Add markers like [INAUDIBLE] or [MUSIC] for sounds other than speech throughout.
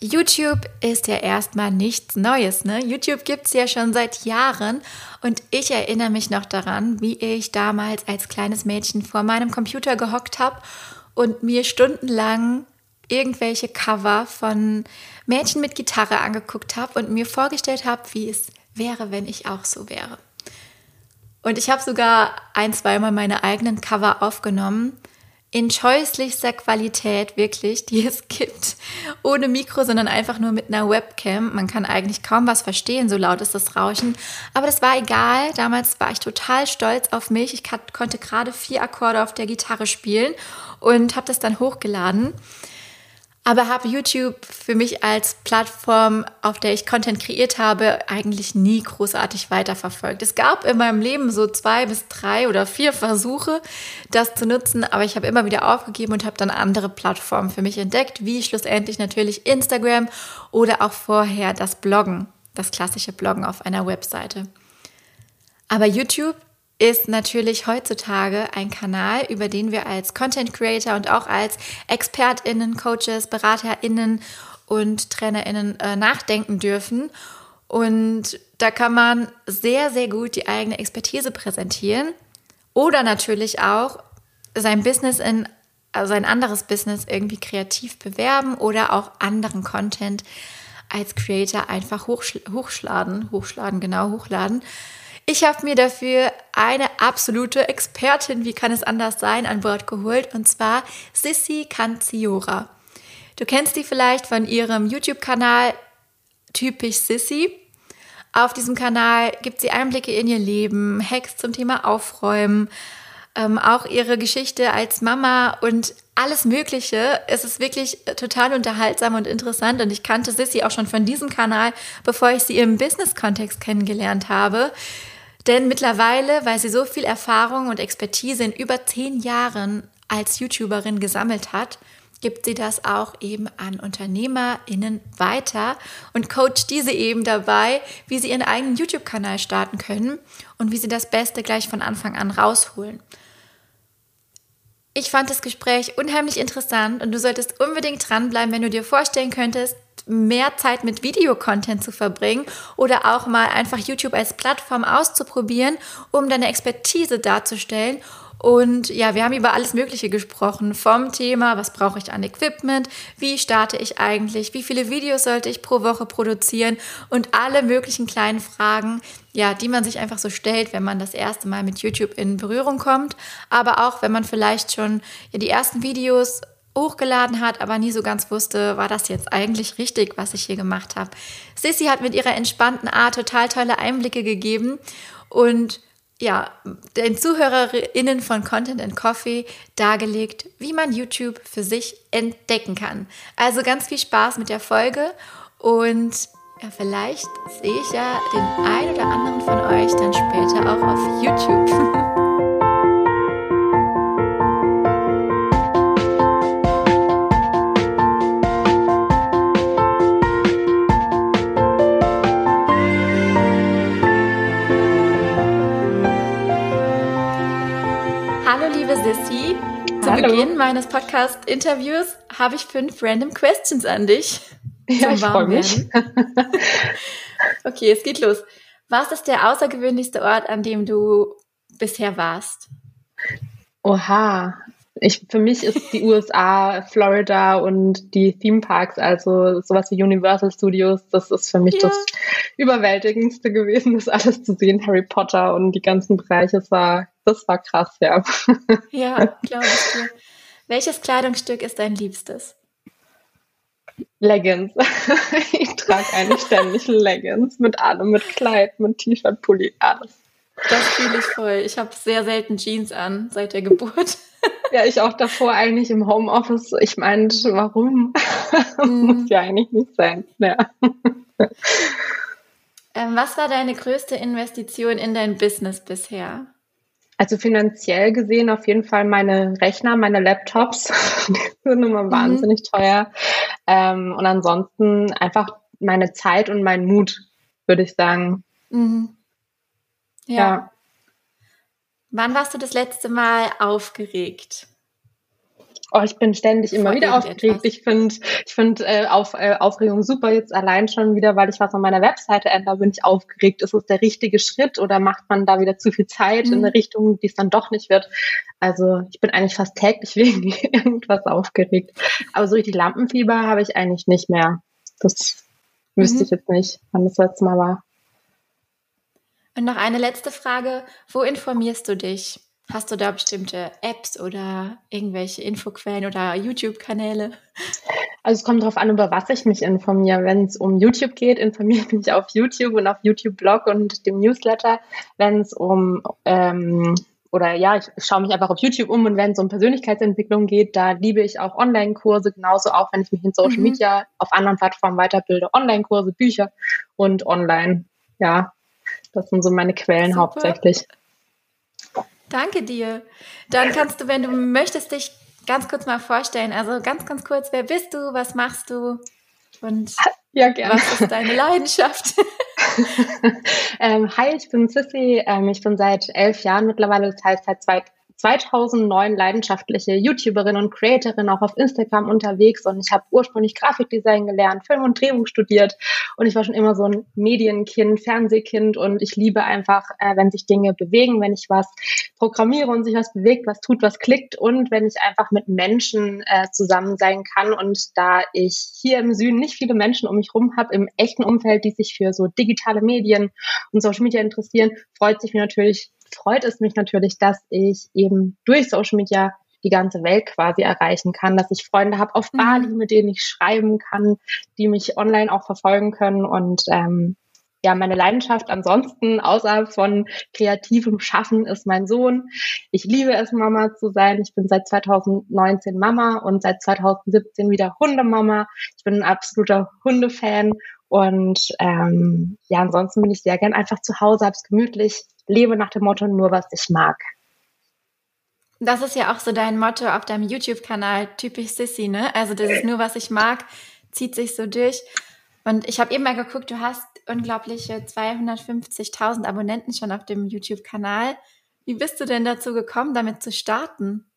YouTube ist ja erstmal nichts Neues. Ne? YouTube gibt es ja schon seit Jahren und ich erinnere mich noch daran, wie ich damals als kleines Mädchen vor meinem Computer gehockt habe und mir stundenlang irgendwelche Cover von Mädchen mit Gitarre angeguckt habe und mir vorgestellt habe, wie es wäre, wenn ich auch so wäre. Und ich habe sogar ein, zweimal meine eigenen Cover aufgenommen in scheußlichster Qualität wirklich, die es gibt. Ohne Mikro, sondern einfach nur mit einer Webcam. Man kann eigentlich kaum was verstehen, so laut ist das Rauschen. Aber das war egal. Damals war ich total stolz auf mich. Ich konnte gerade vier Akkorde auf der Gitarre spielen und habe das dann hochgeladen aber habe YouTube für mich als Plattform, auf der ich Content kreiert habe, eigentlich nie großartig weiterverfolgt. Es gab in meinem Leben so zwei bis drei oder vier Versuche, das zu nutzen, aber ich habe immer wieder aufgegeben und habe dann andere Plattformen für mich entdeckt, wie schlussendlich natürlich Instagram oder auch vorher das Bloggen, das klassische Bloggen auf einer Webseite. Aber YouTube ist natürlich heutzutage ein Kanal, über den wir als Content Creator und auch als ExpertInnen, Coaches, BeraterInnen und TrainerInnen äh, nachdenken dürfen. Und da kann man sehr, sehr gut die eigene Expertise präsentieren oder natürlich auch sein Business in, also ein anderes Business irgendwie kreativ bewerben oder auch anderen Content als Creator einfach hochschl hochschladen, hochschladen, genau, hochladen. Ich habe mir dafür eine absolute Expertin, wie kann es anders sein, an Bord geholt, und zwar Sissy Canziora. Du kennst sie vielleicht von ihrem YouTube-Kanal Typisch Sissy. Auf diesem Kanal gibt sie Einblicke in ihr Leben, Hacks zum Thema Aufräumen, ähm, auch ihre Geschichte als Mama und alles Mögliche. Es ist wirklich total unterhaltsam und interessant und ich kannte Sissy auch schon von diesem Kanal, bevor ich sie im Business-Kontext kennengelernt habe. Denn mittlerweile, weil sie so viel Erfahrung und Expertise in über zehn Jahren als YouTuberin gesammelt hat, gibt sie das auch eben an UnternehmerInnen weiter und coacht diese eben dabei, wie sie ihren eigenen YouTube-Kanal starten können und wie sie das Beste gleich von Anfang an rausholen. Ich fand das Gespräch unheimlich interessant und du solltest unbedingt dranbleiben, wenn du dir vorstellen könntest, mehr Zeit mit Videocontent zu verbringen oder auch mal einfach YouTube als Plattform auszuprobieren, um deine Expertise darzustellen. Und ja, wir haben über alles Mögliche gesprochen. Vom Thema, was brauche ich an Equipment? Wie starte ich eigentlich? Wie viele Videos sollte ich pro Woche produzieren? Und alle möglichen kleinen Fragen, ja, die man sich einfach so stellt, wenn man das erste Mal mit YouTube in Berührung kommt. Aber auch, wenn man vielleicht schon ja, die ersten Videos hochgeladen hat, aber nie so ganz wusste, war das jetzt eigentlich richtig, was ich hier gemacht habe. Sissy hat mit ihrer entspannten Art total tolle Einblicke gegeben und ja, den ZuhörerInnen von Content and Coffee dargelegt, wie man YouTube für sich entdecken kann. Also ganz viel Spaß mit der Folge und ja, vielleicht sehe ich ja den einen oder anderen von euch dann später auch auf YouTube. [LAUGHS] Hallo. Beginn meines Podcast-Interviews habe ich fünf random Questions an dich. Ja, ich freue mich. [LAUGHS] okay, es geht los. Was ist der außergewöhnlichste Ort, an dem du bisher warst? Oha, ich, für mich ist die USA, Florida und die Theme Parks, also sowas wie Universal Studios, das ist für mich ja. das Überwältigendste gewesen, das alles zu sehen. Harry Potter und die ganzen Bereiche, das war, das war krass, ja. Ja, [LAUGHS] glaube ich dir. Welches Kleidungsstück ist dein Liebstes? Leggings. [LAUGHS] ich trage eigentlich ständig Leggings mit allem, mit Kleid, mit T-Shirt, Pulli, alles. Das fühle ich voll. Ich habe sehr selten Jeans an seit der Geburt. [LAUGHS] Ja, ich auch davor eigentlich im Homeoffice. Ich meinte, warum? Mhm. Muss ja eigentlich nicht sein. Ja. Ähm, was war deine größte Investition in dein Business bisher? Also finanziell gesehen auf jeden Fall meine Rechner, meine Laptops. [LAUGHS] Die sind immer mhm. wahnsinnig teuer. Ähm, und ansonsten einfach meine Zeit und mein Mut, würde ich sagen. Mhm. Ja. ja. Wann warst du das letzte Mal aufgeregt? Oh, ich bin ständig immer wieder aufgeregt. Ich finde ich find, äh, auf, äh, Aufregung super jetzt allein schon wieder, weil ich was an meiner Webseite ändere, bin ich aufgeregt. Ist es der richtige Schritt oder macht man da wieder zu viel Zeit mhm. in eine Richtung, die es dann doch nicht wird? Also ich bin eigentlich fast täglich [LAUGHS] wegen irgendwas aufgeregt. Aber so richtig Lampenfieber habe ich eigentlich nicht mehr. Das mhm. wüsste ich jetzt nicht, wann das letzte Mal war. Und noch eine letzte Frage. Wo informierst du dich? Hast du da bestimmte Apps oder irgendwelche Infoquellen oder YouTube-Kanäle? Also es kommt darauf an, über was ich mich informiere. Wenn es um YouTube geht, informiere ich mich auf YouTube und auf YouTube-Blog und dem Newsletter. Wenn es um ähm, oder ja, ich schaue mich einfach auf YouTube um und wenn es um Persönlichkeitsentwicklung geht, da liebe ich auch Online-Kurse, genauso auch wenn ich mich in Social mhm. Media auf anderen Plattformen weiterbilde, Online-Kurse, Bücher und online. Ja, das sind so meine Quellen Super. hauptsächlich. Danke dir. Dann kannst du, wenn du möchtest, dich ganz kurz mal vorstellen. Also ganz, ganz kurz, wer bist du, was machst du und ja, was ist deine Leidenschaft? [LAUGHS] [LAUGHS] ähm, hi, ich bin Sissy. Ähm, ich bin seit elf Jahren mittlerweile, das heißt seit zwei, 2009 leidenschaftliche YouTuberin und Creatorin auch auf Instagram unterwegs und ich habe ursprünglich Grafikdesign gelernt, Film und Drehung studiert und ich war schon immer so ein Medienkind, Fernsehkind und ich liebe einfach, äh, wenn sich Dinge bewegen, wenn ich was programmiere und sich was bewegt, was tut, was klickt und wenn ich einfach mit Menschen äh, zusammen sein kann und da ich hier im Süden nicht viele Menschen um mich rum habe, im echten Umfeld, die sich für so digitale Medien und Social Media interessieren, freut sich mir natürlich freut es mich natürlich, dass ich eben durch Social Media die ganze Welt quasi erreichen kann, dass ich Freunde habe auf mhm. Bali, mit denen ich schreiben kann, die mich online auch verfolgen können und ähm, ja, meine Leidenschaft ansonsten außerhalb von kreativem Schaffen ist mein Sohn. Ich liebe es, Mama zu sein. Ich bin seit 2019 Mama und seit 2017 wieder Hundemama. Ich bin ein absoluter Hundefan und ähm, ja, ansonsten bin ich sehr gern einfach zu Hause, hab's gemütlich, lebe nach dem Motto nur, was ich mag. Das ist ja auch so dein Motto auf deinem YouTube-Kanal, typisch Sissy, ne? Also das ist nur, was ich mag, zieht sich so durch. Und ich habe eben mal geguckt, du hast unglaubliche 250.000 Abonnenten schon auf dem YouTube-Kanal. Wie bist du denn dazu gekommen, damit zu starten?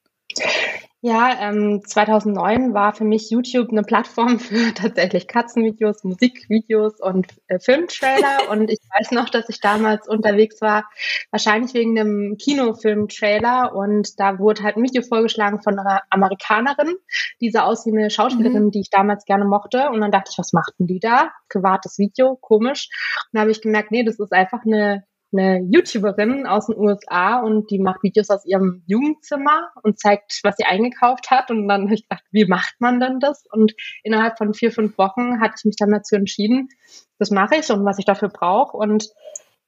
Ja, ähm, 2009 war für mich YouTube eine Plattform [LAUGHS] für tatsächlich Katzenvideos, Musikvideos und äh, Filmtrailer. [LAUGHS] und ich weiß noch, dass ich damals unterwegs war, wahrscheinlich wegen einem Kinofilmtrailer. Und da wurde halt ein Video vorgeschlagen von einer Amerikanerin, die sah aus wie eine Schauspielerin, mhm. die ich damals gerne mochte. Und dann dachte ich, was machten die da? Privates Video, komisch. Und dann habe ich gemerkt, nee, das ist einfach eine eine YouTuberin aus den USA und die macht Videos aus ihrem Jugendzimmer und zeigt, was sie eingekauft hat. Und dann habe ich gedacht, wie macht man denn das? Und innerhalb von vier, fünf Wochen hatte ich mich dann dazu entschieden, das mache ich und was ich dafür brauche. Und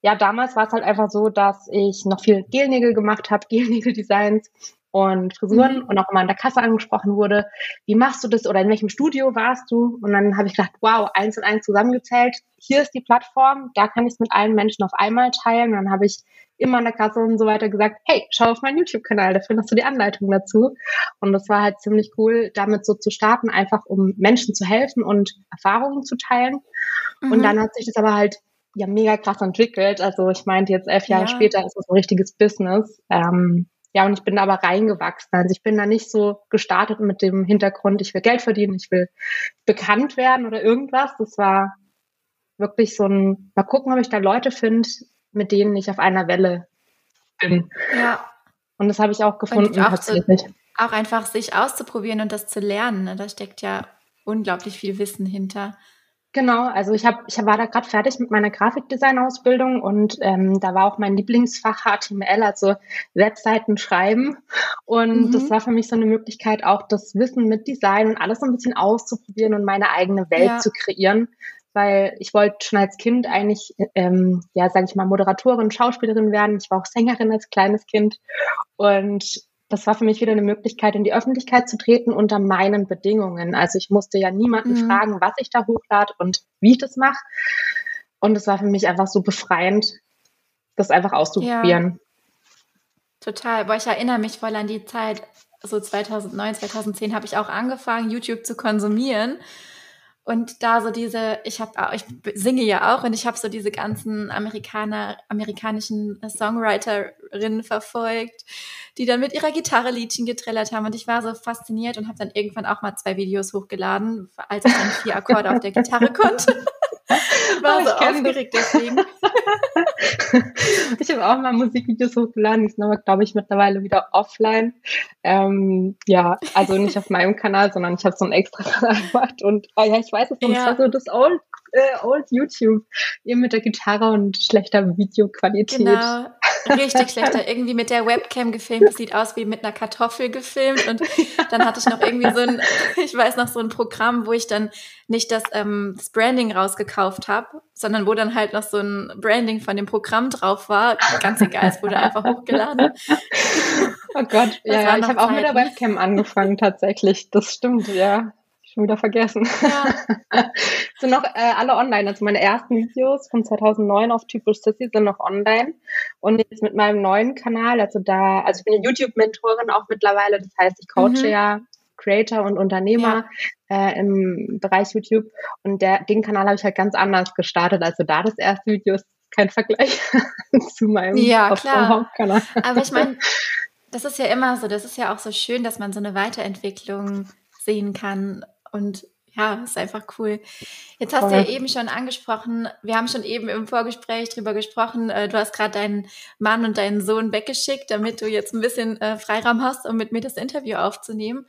ja, damals war es halt einfach so, dass ich noch viel Gelnägel gemacht habe, [LAUGHS] Gelnägel-Designs und Frisuren mhm. und auch immer an der Kasse angesprochen wurde, wie machst du das oder in welchem Studio warst du? Und dann habe ich gedacht, wow, eins und eins zusammengezählt, hier ist die Plattform, da kann ich es mit allen Menschen auf einmal teilen. Und dann habe ich immer an der Kasse und so weiter gesagt, hey, schau auf meinen YouTube-Kanal, da findest du die Anleitung dazu. Und das war halt ziemlich cool, damit so zu starten, einfach um Menschen zu helfen und Erfahrungen zu teilen. Mhm. Und dann hat sich das aber halt ja mega krass entwickelt. Also ich meinte jetzt elf Jahre ja. später ist das ein richtiges Business. Ähm, ja, und ich bin aber reingewachsen. Also ich bin da nicht so gestartet mit dem Hintergrund, ich will Geld verdienen, ich will bekannt werden oder irgendwas. Das war wirklich so ein, mal gucken, ob ich da Leute finde, mit denen ich auf einer Welle bin. Ja. Und das habe ich auch gefunden auch tatsächlich. Auch einfach sich auszuprobieren und das zu lernen. Ne? Da steckt ja unglaublich viel Wissen hinter. Genau, also ich habe, ich war da gerade fertig mit meiner Grafikdesign-Ausbildung und ähm, da war auch mein Lieblingsfach HTML, also Webseiten schreiben. Und mhm. das war für mich so eine Möglichkeit, auch das Wissen mit Design und alles so ein bisschen auszuprobieren und meine eigene Welt ja. zu kreieren. Weil ich wollte schon als Kind eigentlich, ähm, ja, sage ich mal, Moderatorin, Schauspielerin werden. Ich war auch Sängerin als kleines Kind. Und das war für mich wieder eine Möglichkeit, in die Öffentlichkeit zu treten unter meinen Bedingungen. Also ich musste ja niemanden mhm. fragen, was ich da hochlade und wie ich das mache. Und es war für mich einfach so befreiend, das einfach auszuprobieren. Ja. Total. Boah, ich erinnere mich voll an die Zeit, so 2009, 2010 habe ich auch angefangen, YouTube zu konsumieren. Und da so diese, ich habe, ich singe ja auch und ich habe so diese ganzen Amerikaner, amerikanischen Songwriterinnen verfolgt, die dann mit ihrer Gitarre Liedchen getrellert haben und ich war so fasziniert und habe dann irgendwann auch mal zwei Videos hochgeladen, als ich dann vier Akkorde auf der Gitarre konnte. [LAUGHS] [LAUGHS] Ich war oh, so aufgeregt deswegen. [LAUGHS] ich habe auch mal Musikvideos hochgeladen, die sind aber, glaube ich, mittlerweile wieder offline. Ähm, ja, also nicht auf meinem Kanal, sondern ich habe so ein extra Kanal gemacht und oh ja, ich weiß es noch, ja. das war so das Old, äh, Old YouTube, eben mit der Gitarre und schlechter Videoqualität. Genau. Richtig schlechter, irgendwie mit der Webcam gefilmt. Das sieht aus wie mit einer Kartoffel gefilmt. Und dann hatte ich noch irgendwie so ein, [LAUGHS] ich weiß noch, so ein Programm, wo ich dann nicht das, ähm, das Branding rausgekauft habe, sondern wo dann halt noch so ein Branding von dem Programm drauf war. Ganz egal, es wurde einfach hochgeladen. Oh Gott, ja, ja ich habe auch mit der Webcam angefangen tatsächlich. Das stimmt, ja. Schon wieder vergessen. Ja. [LAUGHS] sind noch äh, alle online. Also meine ersten Videos von 2009 auf Typisch Sissy sind noch online. Und jetzt mit meinem neuen Kanal, also da, also ich bin ja YouTube-Mentorin auch mittlerweile. Das heißt, ich coache mhm. ja Creator und Unternehmer ja. äh, im Bereich YouTube. Und der, den Kanal habe ich halt ganz anders gestartet. Also da das erste Video ist kein Vergleich [LAUGHS] zu meinem ja, klar. Hauptkanal. Aber ich meine, [LAUGHS] das ist ja immer so. Das ist ja auch so schön, dass man so eine Weiterentwicklung sehen kann und ja, ist einfach cool. Jetzt hast Voll. du ja eben schon angesprochen, wir haben schon eben im Vorgespräch drüber gesprochen, äh, du hast gerade deinen Mann und deinen Sohn weggeschickt, damit du jetzt ein bisschen äh, Freiraum hast, um mit mir das Interview aufzunehmen.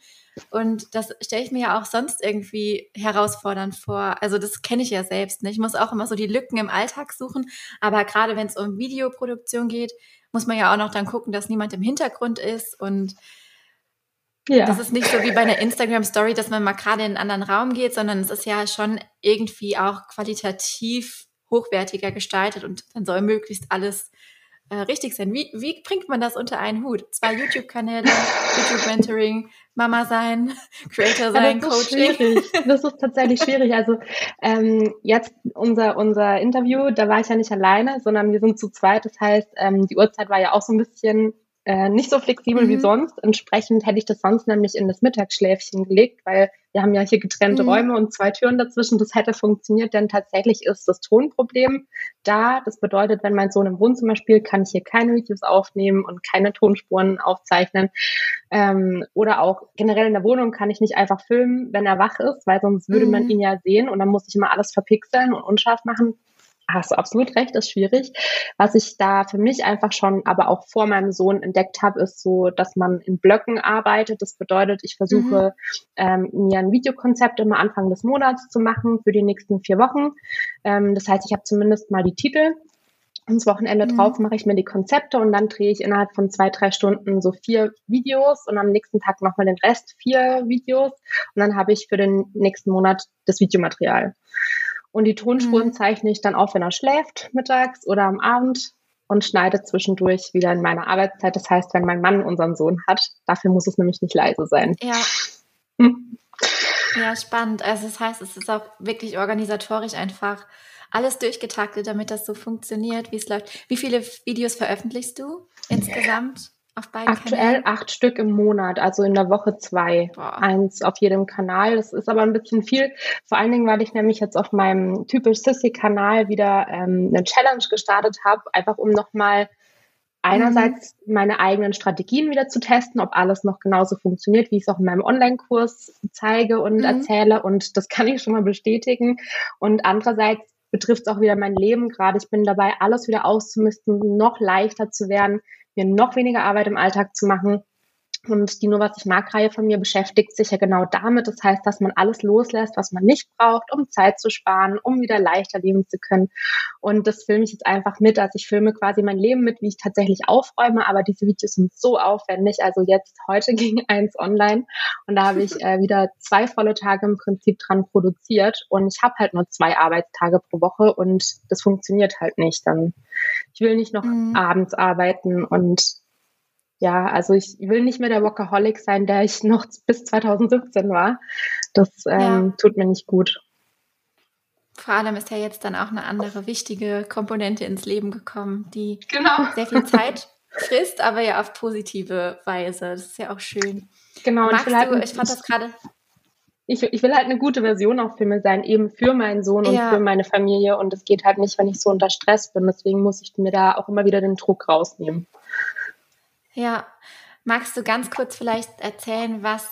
Und das stelle ich mir ja auch sonst irgendwie herausfordernd vor. Also das kenne ich ja selbst. Ne? Ich muss auch immer so die Lücken im Alltag suchen. Aber gerade wenn es um Videoproduktion geht, muss man ja auch noch dann gucken, dass niemand im Hintergrund ist und ja. Das ist nicht so wie bei einer Instagram-Story, dass man mal gerade in einen anderen Raum geht, sondern es ist ja schon irgendwie auch qualitativ hochwertiger gestaltet und dann soll möglichst alles äh, richtig sein. Wie, wie bringt man das unter einen Hut? Zwei YouTube-Kanäle, [LAUGHS] YouTube-Mentoring, Mama sein, [LAUGHS] Creator sein, das Coaching. Ist schwierig. Das ist tatsächlich [LAUGHS] schwierig. Also ähm, jetzt unser, unser Interview, da war ich ja nicht alleine, sondern wir sind zu zweit. Das heißt, ähm, die Uhrzeit war ja auch so ein bisschen äh, nicht so flexibel mhm. wie sonst. Entsprechend hätte ich das sonst nämlich in das Mittagsschläfchen gelegt, weil wir haben ja hier getrennte mhm. Räume und zwei Türen dazwischen. Das hätte funktioniert, denn tatsächlich ist das Tonproblem da. Das bedeutet, wenn mein Sohn im Wohnzimmer spielt, kann ich hier keine Videos aufnehmen und keine Tonspuren aufzeichnen. Ähm, oder auch generell in der Wohnung kann ich nicht einfach filmen, wenn er wach ist, weil sonst würde mhm. man ihn ja sehen und dann muss ich immer alles verpixeln und unscharf machen hast du absolut recht, ist schwierig. Was ich da für mich einfach schon, aber auch vor meinem Sohn entdeckt habe, ist so, dass man in Blöcken arbeitet. Das bedeutet, ich versuche mhm. ähm, mir ein Videokonzept immer Anfang des Monats zu machen für die nächsten vier Wochen. Ähm, das heißt, ich habe zumindest mal die Titel. Und Wochenende mhm. drauf mache ich mir die Konzepte und dann drehe ich innerhalb von zwei, drei Stunden so vier Videos und am nächsten Tag nochmal den Rest vier Videos und dann habe ich für den nächsten Monat das Videomaterial. Und die Tonspuren mhm. zeichne ich dann auf, wenn er schläft, mittags oder am Abend und schneide zwischendurch wieder in meiner Arbeitszeit. Das heißt, wenn mein Mann unseren Sohn hat, dafür muss es nämlich nicht leise sein. Ja. Hm. [LAUGHS] Ja, spannend. Also das heißt, es ist auch wirklich organisatorisch einfach alles durchgetaktet, damit das so funktioniert, wie es läuft. Wie viele Videos veröffentlichst du insgesamt? Auf beiden Aktuell Kanälen? acht Stück im Monat, also in der Woche zwei. Boah. Eins auf jedem Kanal. Das ist aber ein bisschen viel. Vor allen Dingen, weil ich nämlich jetzt auf meinem typisch Sissy-Kanal wieder ähm, eine Challenge gestartet habe, einfach um nochmal einerseits mhm. meine eigenen Strategien wieder zu testen, ob alles noch genauso funktioniert, wie ich es auch in meinem Online-Kurs zeige und mhm. erzähle. Und das [LAUGHS] kann ich schon mal bestätigen. Und andererseits betrifft es auch wieder mein Leben gerade. Ich bin dabei, alles wieder auszumisten, noch leichter zu werden, mir noch weniger Arbeit im Alltag zu machen. Und die Nur was ich mag Reihe von mir beschäftigt sich ja genau damit. Das heißt, dass man alles loslässt, was man nicht braucht, um Zeit zu sparen, um wieder leichter leben zu können. Und das filme ich jetzt einfach mit. Also ich filme quasi mein Leben mit, wie ich tatsächlich aufräume. Aber diese Videos sind so aufwendig. Also jetzt heute [LAUGHS] ging eins online und da habe ich äh, wieder zwei volle Tage im Prinzip dran produziert. Und ich habe halt nur zwei Arbeitstage pro Woche und das funktioniert halt nicht. Dann ich will nicht noch mhm. abends arbeiten und ja, also ich will nicht mehr der Workaholic sein, der ich noch bis 2017 war. Das ähm, ja. tut mir nicht gut. Vor allem ist ja jetzt dann auch eine andere wichtige Komponente ins Leben gekommen, die genau. sehr viel Zeit frisst, aber ja auf positive Weise. Das ist ja auch schön. Genau. Magst du, ich fand das gerade ich, ich will halt eine gute Version auch für mir sein, eben für meinen Sohn und ja. für meine Familie. Und es geht halt nicht, wenn ich so unter Stress bin. Deswegen muss ich mir da auch immer wieder den Druck rausnehmen. Ja. Magst du ganz kurz vielleicht erzählen, was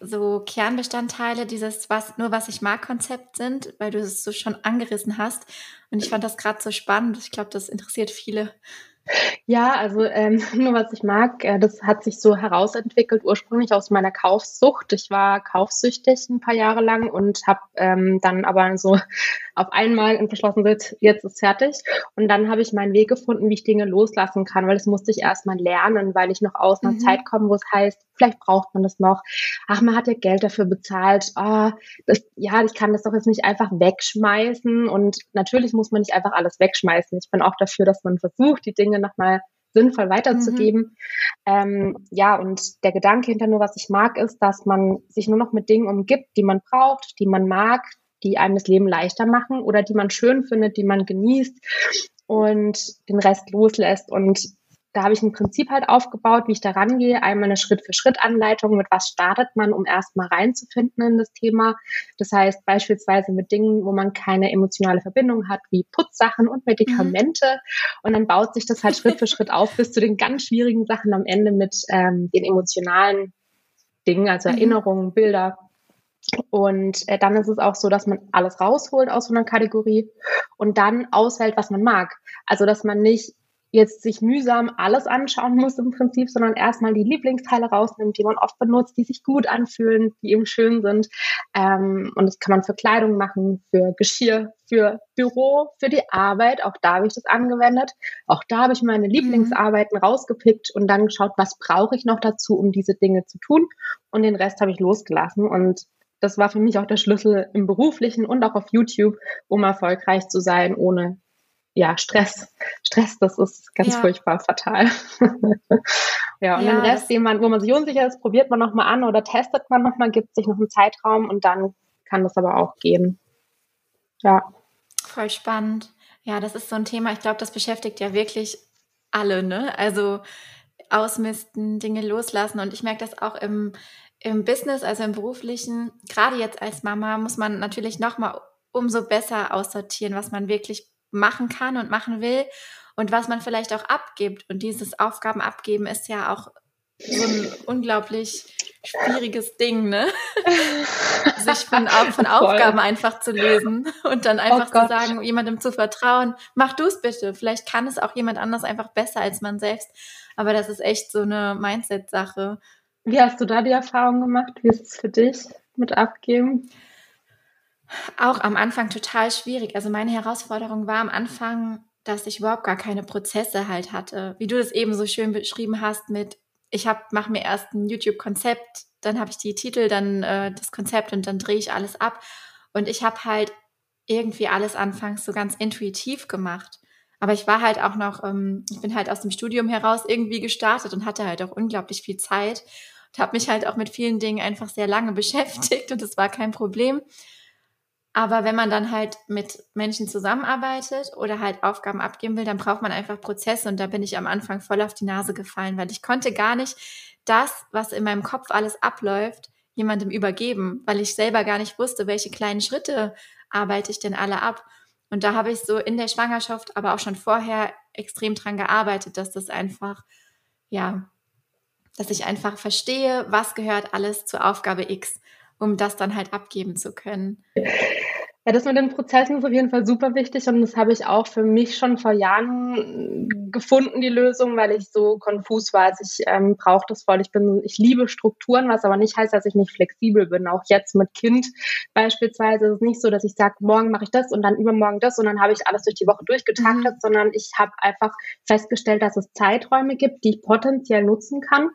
so Kernbestandteile dieses was nur was ich mag Konzept sind, weil du es so schon angerissen hast und ich fand das gerade so spannend. Ich glaube, das interessiert viele. Ja, also ähm, [LAUGHS] nur was ich mag, äh, das hat sich so herausentwickelt, ursprünglich aus meiner Kaufsucht. Ich war kaufsüchtig ein paar Jahre lang und habe ähm, dann aber so auf einmal beschlossen, jetzt ist fertig. Und dann habe ich meinen Weg gefunden, wie ich Dinge loslassen kann, weil das musste ich erstmal lernen, weil ich noch aus einer mhm. Zeit komme, wo es heißt, vielleicht braucht man das noch. Ach, man hat ja Geld dafür bezahlt. Oh, das, ja, ich kann das doch jetzt nicht einfach wegschmeißen. Und natürlich muss man nicht einfach alles wegschmeißen. Ich bin auch dafür, dass man versucht, die Dinge nochmal sinnvoll weiterzugeben. Mhm. Ähm, ja, und der Gedanke hinter nur, was ich mag, ist, dass man sich nur noch mit Dingen umgibt, die man braucht, die man mag, die einem das Leben leichter machen oder die man schön findet, die man genießt und den Rest loslässt. Und da habe ich ein Prinzip halt aufgebaut, wie ich da rangehe. Einmal eine Schritt-für-Schritt-Anleitung, mit was startet man, um erstmal reinzufinden in das Thema. Das heißt beispielsweise mit Dingen, wo man keine emotionale Verbindung hat, wie Putzsachen und Medikamente. Mhm. Und dann baut sich das halt Schritt für Schritt auf bis zu den ganz schwierigen Sachen am Ende mit ähm, den emotionalen Dingen, also mhm. Erinnerungen, Bilder. Und äh, dann ist es auch so, dass man alles rausholt aus so einer Kategorie und dann auswählt, was man mag. Also, dass man nicht jetzt sich mühsam alles anschauen muss im Prinzip, sondern erstmal die Lieblingsteile rausnimmt, die man oft benutzt, die sich gut anfühlen, die eben schön sind. Ähm, und das kann man für Kleidung machen, für Geschirr, für Büro, für die Arbeit. Auch da habe ich das angewendet. Auch da habe ich meine mhm. Lieblingsarbeiten mhm. rausgepickt und dann geschaut, was brauche ich noch dazu, um diese Dinge zu tun. Und den Rest habe ich losgelassen. Und das war für mich auch der Schlüssel im beruflichen und auch auf YouTube, um erfolgreich zu sein, ohne ja, Stress. Stress, das ist ganz ja. furchtbar fatal. [LAUGHS] ja, und ja, den Rest, den man, wo man sich unsicher ist, probiert man nochmal an oder testet man nochmal, gibt sich noch einen Zeitraum und dann kann das aber auch gehen. Ja. Voll spannend. Ja, das ist so ein Thema, ich glaube, das beschäftigt ja wirklich alle, ne? Also ausmisten, Dinge loslassen. Und ich merke das auch im, im Business, also im beruflichen, gerade jetzt als Mama, muss man natürlich nochmal umso besser aussortieren, was man wirklich machen kann und machen will und was man vielleicht auch abgibt. Und dieses Aufgaben abgeben ist ja auch so ein unglaublich schwieriges Ding, ne? [LAUGHS] Sich von, von Aufgaben einfach zu lösen und dann einfach oh zu sagen, jemandem zu vertrauen, mach du es bitte. Vielleicht kann es auch jemand anders einfach besser als man selbst. Aber das ist echt so eine Mindset-Sache. Wie hast du da die Erfahrung gemacht? Wie ist es für dich mit Abgeben? Auch am Anfang total schwierig. Also meine Herausforderung war am Anfang, dass ich überhaupt gar keine Prozesse halt hatte. Wie du das eben so schön beschrieben hast mit, ich mache mir erst ein YouTube-Konzept, dann habe ich die Titel, dann äh, das Konzept und dann drehe ich alles ab. Und ich habe halt irgendwie alles anfangs so ganz intuitiv gemacht. Aber ich war halt auch noch, ähm, ich bin halt aus dem Studium heraus irgendwie gestartet und hatte halt auch unglaublich viel Zeit und habe mich halt auch mit vielen Dingen einfach sehr lange [LAUGHS] beschäftigt und das war kein Problem. Aber wenn man dann halt mit Menschen zusammenarbeitet oder halt Aufgaben abgeben will, dann braucht man einfach Prozesse. Und da bin ich am Anfang voll auf die Nase gefallen, weil ich konnte gar nicht das, was in meinem Kopf alles abläuft, jemandem übergeben, weil ich selber gar nicht wusste, welche kleinen Schritte arbeite ich denn alle ab. Und da habe ich so in der Schwangerschaft, aber auch schon vorher extrem dran gearbeitet, dass das einfach, ja, dass ich einfach verstehe, was gehört alles zur Aufgabe X um das dann halt abgeben zu können. Ja, das mit den Prozessen ist auf jeden Fall super wichtig und das habe ich auch für mich schon vor Jahren gefunden, die Lösung, weil ich so konfus war. Also ich ähm, brauche das voll. Ich bin, ich liebe Strukturen, was aber nicht heißt, dass ich nicht flexibel bin. Auch jetzt mit Kind beispielsweise ist es nicht so, dass ich sage, morgen mache ich das und dann übermorgen das und dann habe ich alles durch die Woche durchgetaktet, mhm. sondern ich habe einfach festgestellt, dass es Zeiträume gibt, die ich potenziell nutzen kann.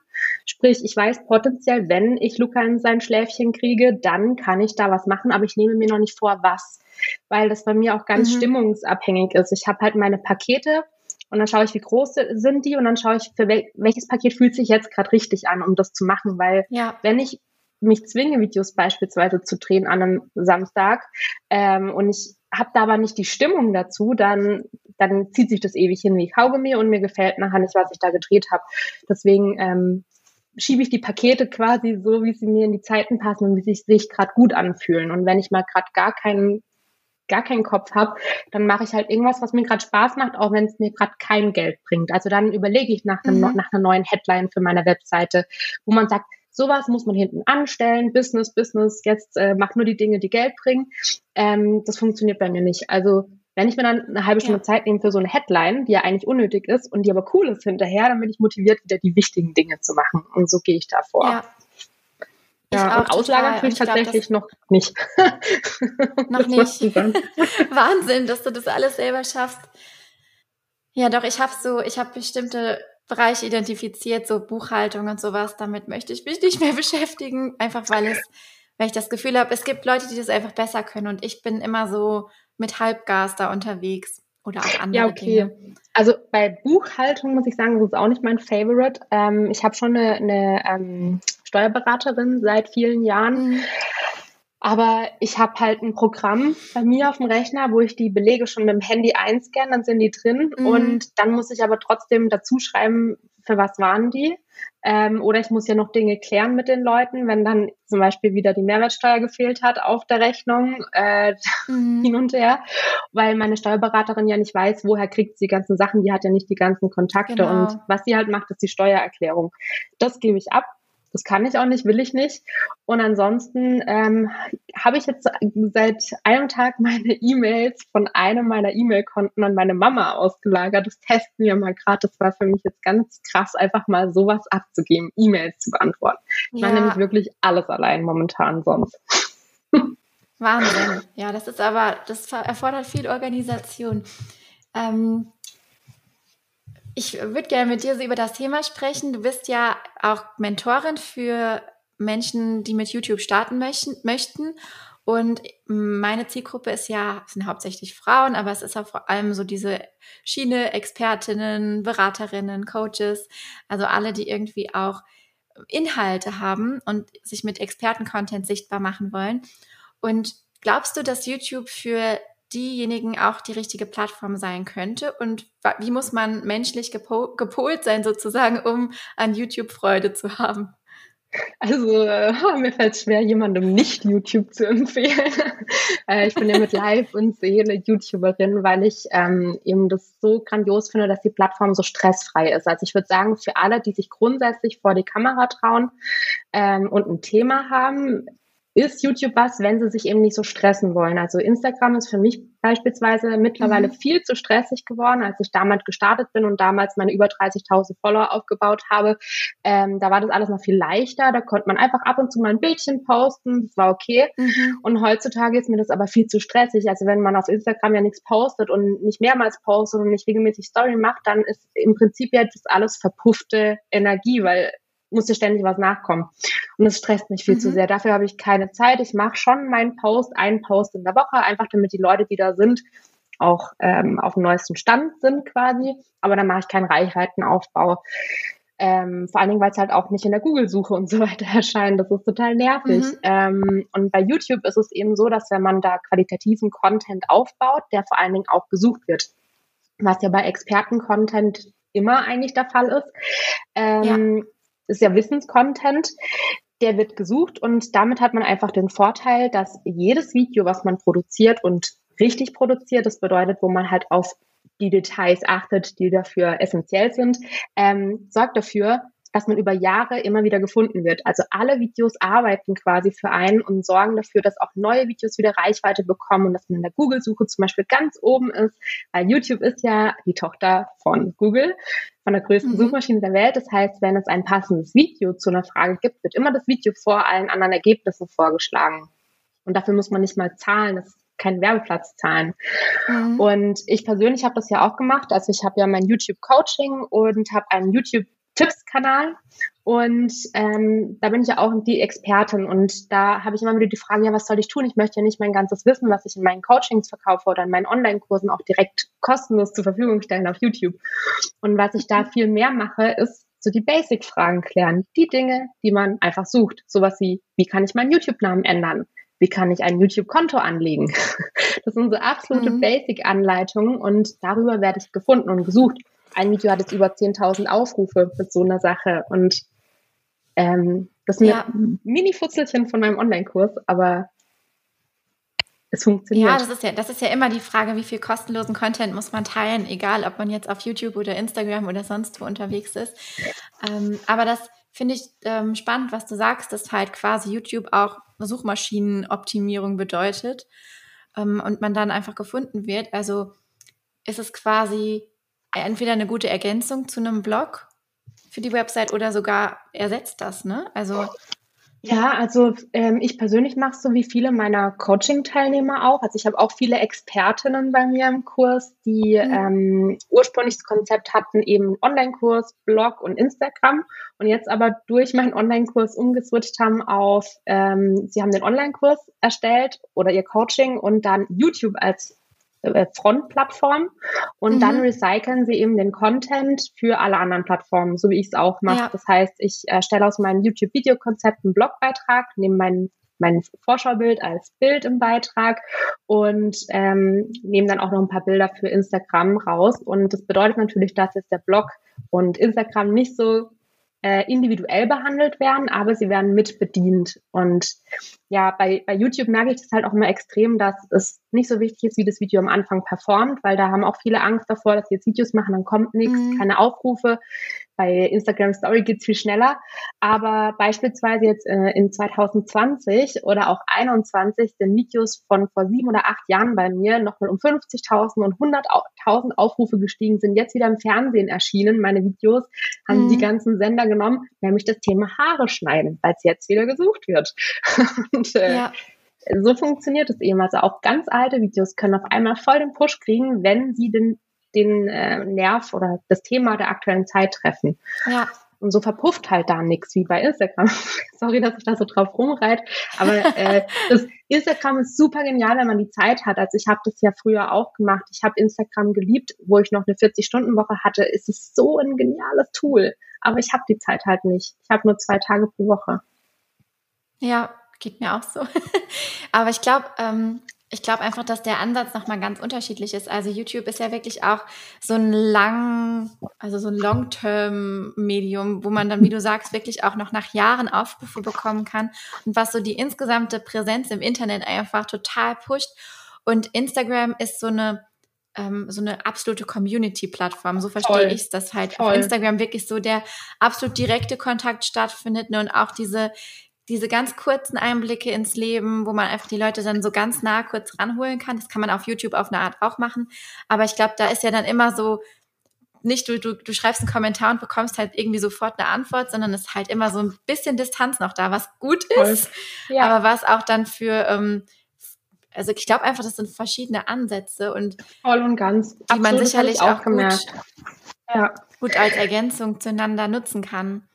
Sprich, ich weiß potenziell, wenn ich Luca in sein Schläfchen kriege, dann kann ich da was machen, aber ich nehme mir noch nicht vor, was weil das bei mir auch ganz mhm. stimmungsabhängig ist. Ich habe halt meine Pakete, und dann schaue ich, wie groß sind die und dann schaue ich, für wel welches Paket fühlt sich jetzt gerade richtig an, um das zu machen, weil ja. wenn ich mich zwinge, Videos beispielsweise zu drehen an einem Samstag ähm, und ich habe da aber nicht die Stimmung dazu, dann, dann zieht sich das ewig hin wie Kaugummi und mir gefällt nachher nicht, was ich da gedreht habe. Deswegen ähm, schiebe ich die Pakete quasi so, wie sie mir in die Zeiten passen und wie sie sich gerade gut anfühlen. Und wenn ich mal gerade gar keinen gar keinen Kopf habe, dann mache ich halt irgendwas, was mir gerade Spaß macht, auch wenn es mir gerade kein Geld bringt. Also dann überlege ich nach, einem, mhm. nach einer neuen Headline für meine Webseite, wo man sagt, sowas muss man hinten anstellen, Business, Business, jetzt äh, mach nur die Dinge, die Geld bringen. Ähm, das funktioniert bei mir nicht. Also wenn ich mir dann eine halbe Stunde ja. Zeit nehme für so eine Headline, die ja eigentlich unnötig ist und die aber cool ist hinterher, dann bin ich motiviert, wieder die wichtigen Dinge zu machen. Und so gehe ich da vor. Ja. Ja, und auslagern tue ich tatsächlich glaub, noch nicht. [LAUGHS] noch [LAUGHS] nicht. [LAUGHS] Wahnsinn, dass du das alles selber schaffst. Ja, doch, ich habe so, ich habe bestimmte Bereiche identifiziert, so Buchhaltung und sowas. Damit möchte ich mich nicht mehr [LAUGHS] beschäftigen, einfach weil es, weil ich das Gefühl habe, es gibt Leute, die das einfach besser können und ich bin immer so mit Halbgas da unterwegs oder auch andere ja, okay. Dinge. Also bei Buchhaltung muss ich sagen, das ist auch nicht mein Favorite. Ähm, ich habe schon eine, eine ähm, Steuerberaterin seit vielen Jahren. Mhm. Aber ich habe halt ein Programm bei mir auf dem Rechner, wo ich die Belege schon mit dem Handy einscanne, dann sind die drin. Mhm. Und dann muss ich aber trotzdem dazu schreiben, für was waren die. Ähm, oder ich muss ja noch Dinge klären mit den Leuten, wenn dann zum Beispiel wieder die Mehrwertsteuer gefehlt hat auf der Rechnung, äh, [LAUGHS] mhm. hin und her, weil meine Steuerberaterin ja nicht weiß, woher kriegt sie die ganzen Sachen, die hat ja nicht die ganzen Kontakte genau. und was sie halt macht, ist die Steuererklärung. Das gebe ich ab das kann ich auch nicht, will ich nicht. Und ansonsten ähm, habe ich jetzt seit einem Tag [LAUGHS] meine E-Mails von einem meiner E-Mail-Konten an meine Mama ausgelagert. Das testen wir mal gerade. Das war für mich jetzt ganz krass, einfach mal sowas abzugeben, E-Mails zu beantworten. Ich ja. mache nämlich wirklich alles allein momentan sonst. Wahnsinn. Ja, das ist aber, das erfordert viel Organisation. Ähm, ich würde gerne mit dir so über das Thema sprechen. Du bist ja auch Mentorin für Menschen, die mit YouTube starten möchten. Und meine Zielgruppe ist ja, sind hauptsächlich Frauen, aber es ist auch vor allem so diese Schiene Expertinnen, Beraterinnen, Coaches, also alle, die irgendwie auch Inhalte haben und sich mit Experten-Content sichtbar machen wollen. Und glaubst du, dass YouTube für diejenigen auch die richtige Plattform sein könnte? Und wie muss man menschlich gepo gepolt sein, sozusagen, um an YouTube Freude zu haben? Also äh, [LAUGHS] mir fällt es schwer, jemandem nicht YouTube zu empfehlen. [LAUGHS] äh, ich bin ja mit Live und Seele YouTuberin, weil ich ähm, eben das so grandios finde, dass die Plattform so stressfrei ist. Also ich würde sagen, für alle, die sich grundsätzlich vor die Kamera trauen ähm, und ein Thema haben, ist YouTube was, wenn sie sich eben nicht so stressen wollen. Also Instagram ist für mich beispielsweise mittlerweile mhm. viel zu stressig geworden, als ich damals gestartet bin und damals meine über 30.000 Follower aufgebaut habe. Ähm, da war das alles noch viel leichter. Da konnte man einfach ab und zu mal ein Bildchen posten. Das war okay. Mhm. Und heutzutage ist mir das aber viel zu stressig. Also wenn man auf Instagram ja nichts postet und nicht mehrmals postet und nicht regelmäßig Story macht, dann ist im Prinzip ja das alles verpuffte Energie, weil musste ständig was nachkommen. Und das stresst mich viel mhm. zu sehr. Dafür habe ich keine Zeit. Ich mache schon meinen Post, einen Post in der Woche, einfach damit die Leute, die da sind, auch ähm, auf dem neuesten Stand sind quasi. Aber dann mache ich keinen Reichweitenaufbau. Ähm, vor allen Dingen, weil es halt auch nicht in der Google-Suche und so [LAUGHS] weiter erscheint. Das ist total nervig. Mhm. Ähm, und bei YouTube ist es eben so, dass wenn man da qualitativen Content aufbaut, der vor allen Dingen auch gesucht wird. Was ja bei Experten-Content immer eigentlich der Fall ist. Ähm, ja ist ja Wissenscontent, der wird gesucht und damit hat man einfach den Vorteil, dass jedes Video, was man produziert und richtig produziert, das bedeutet, wo man halt auf die Details achtet, die dafür essentiell sind, ähm, sorgt dafür, dass man über Jahre immer wieder gefunden wird. Also alle Videos arbeiten quasi für einen und sorgen dafür, dass auch neue Videos wieder Reichweite bekommen und dass man in der Google-Suche zum Beispiel ganz oben ist, weil YouTube ist ja die Tochter von Google, von der größten mhm. Suchmaschine der Welt. Das heißt, wenn es ein passendes Video zu einer Frage gibt, wird immer das Video vor allen anderen Ergebnissen vorgeschlagen. Und dafür muss man nicht mal zahlen. Das keinen Werbeplatz zahlen. Mhm. Und ich persönlich habe das ja auch gemacht. Also ich habe ja mein YouTube Coaching und habe einen YouTube Tipps-Kanal. Und ähm, da bin ich ja auch die Expertin. Und da habe ich immer wieder die Frage, ja, was soll ich tun? Ich möchte ja nicht mein ganzes Wissen, was ich in meinen Coachings verkaufe oder in meinen Online-Kursen auch direkt kostenlos zur Verfügung stellen auf YouTube. Und was ich da viel mehr mache, ist so die Basic-Fragen klären. Die Dinge, die man einfach sucht. Sowas wie, wie kann ich meinen YouTube-Namen ändern? Wie kann ich ein YouTube-Konto anlegen? [LAUGHS] Das sind so absolute mhm. Basic-Anleitungen und darüber werde ich gefunden und gesucht ein Video hat jetzt über 10.000 Aufrufe mit so einer Sache. Und Ähm, das sind ja. Mini-Futzelchen von meinem Online-Kurs, aber es funktioniert. Ja, das ist ja, das ist ja immer die Frage, wie viel kostenlosen Content muss man teilen, egal ob man jetzt auf YouTube oder Instagram oder sonst wo unterwegs ist. Ähm, aber das finde ich ähm, spannend, was du sagst, dass halt quasi YouTube auch Suchmaschinenoptimierung bedeutet ähm, und man dann einfach gefunden wird. Also ist es quasi entweder eine gute Ergänzung zu einem Blog für die Website oder sogar ersetzt das, ne? Also ja, also ähm, ich persönlich mache so wie viele meiner Coaching-Teilnehmer auch. Also ich habe auch viele Expertinnen bei mir im Kurs, die mhm. ähm, ursprünglich das Konzept hatten, eben Online-Kurs, Blog und Instagram und jetzt aber durch meinen Online-Kurs umgeswitcht haben auf, ähm, sie haben den Online-Kurs erstellt oder ihr Coaching und dann YouTube als äh, Frontplattform und mhm. dann recyceln sie eben den Content für alle anderen Plattformen, so wie ich es auch mache. Ja. Das heißt, ich erstelle aus meinem YouTube-Videokonzept einen Blogbeitrag, nehme meinen mein Vorschaubild als Bild im Beitrag und ähm, nehme dann auch noch ein paar Bilder für Instagram raus. Und das bedeutet natürlich, dass jetzt der Blog und Instagram nicht so äh, individuell behandelt werden, aber sie werden mitbedient. Und ja, bei, bei YouTube merke ich das halt auch immer extrem, dass es nicht so wichtig ist, wie das Video am Anfang performt, weil da haben auch viele Angst davor, dass sie jetzt Videos machen, dann kommt nichts, mhm. keine Aufrufe. Bei Instagram Story geht's viel schneller. Aber beispielsweise jetzt äh, in 2020 oder auch 21 sind Videos von vor sieben oder acht Jahren bei mir nochmal um 50.000 und 100.000 Aufrufe gestiegen, sind jetzt wieder im Fernsehen erschienen. Meine Videos haben mhm. die ganzen Sender genommen, nämlich das Thema Haare schneiden, weil es jetzt wieder gesucht wird. [LAUGHS] und äh, ja so funktioniert es eben. Also auch ganz alte Videos können auf einmal voll den Push kriegen, wenn sie den den äh, Nerv oder das Thema der aktuellen Zeit treffen. Ja. Und so verpufft halt da nichts wie bei Instagram. [LAUGHS] Sorry, dass ich da so drauf rumreit, aber äh, [LAUGHS] das Instagram ist super genial, wenn man die Zeit hat. Also ich habe das ja früher auch gemacht. Ich habe Instagram geliebt, wo ich noch eine 40-Stunden-Woche hatte. Es ist so ein geniales Tool, aber ich habe die Zeit halt nicht. Ich habe nur zwei Tage pro Woche. Ja, geht mir auch so. [LAUGHS] aber ich glaube, ähm, ich glaube einfach, dass der Ansatz nochmal ganz unterschiedlich ist. Also YouTube ist ja wirklich auch so ein lang, also so ein Long-Term-Medium, wo man dann, wie du sagst, wirklich auch noch nach Jahren Aufrufe bekommen kann und was so die insgesamte Präsenz im Internet einfach total pusht. Und Instagram ist so eine ähm, so eine absolute Community-Plattform. So verstehe ich es, dass halt Voll. auf Instagram wirklich so der absolut direkte Kontakt stattfindet ne? und auch diese diese ganz kurzen Einblicke ins Leben, wo man einfach die Leute dann so ganz nah kurz ranholen kann. Das kann man auf YouTube auf eine Art auch machen. Aber ich glaube, da ist ja dann immer so, nicht du, du, du schreibst einen Kommentar und bekommst halt irgendwie sofort eine Antwort, sondern es ist halt immer so ein bisschen Distanz noch da, was gut ist, ja. aber was auch dann für, ähm, also ich glaube einfach, das sind verschiedene Ansätze und voll und ganz, die Absolut, man sicherlich auch, auch gut, ja. gut als Ergänzung zueinander nutzen kann.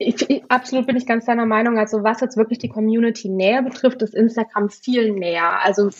Ich, ich, absolut bin ich ganz deiner Meinung. Also was jetzt wirklich die Community näher betrifft, ist Instagram viel näher. Also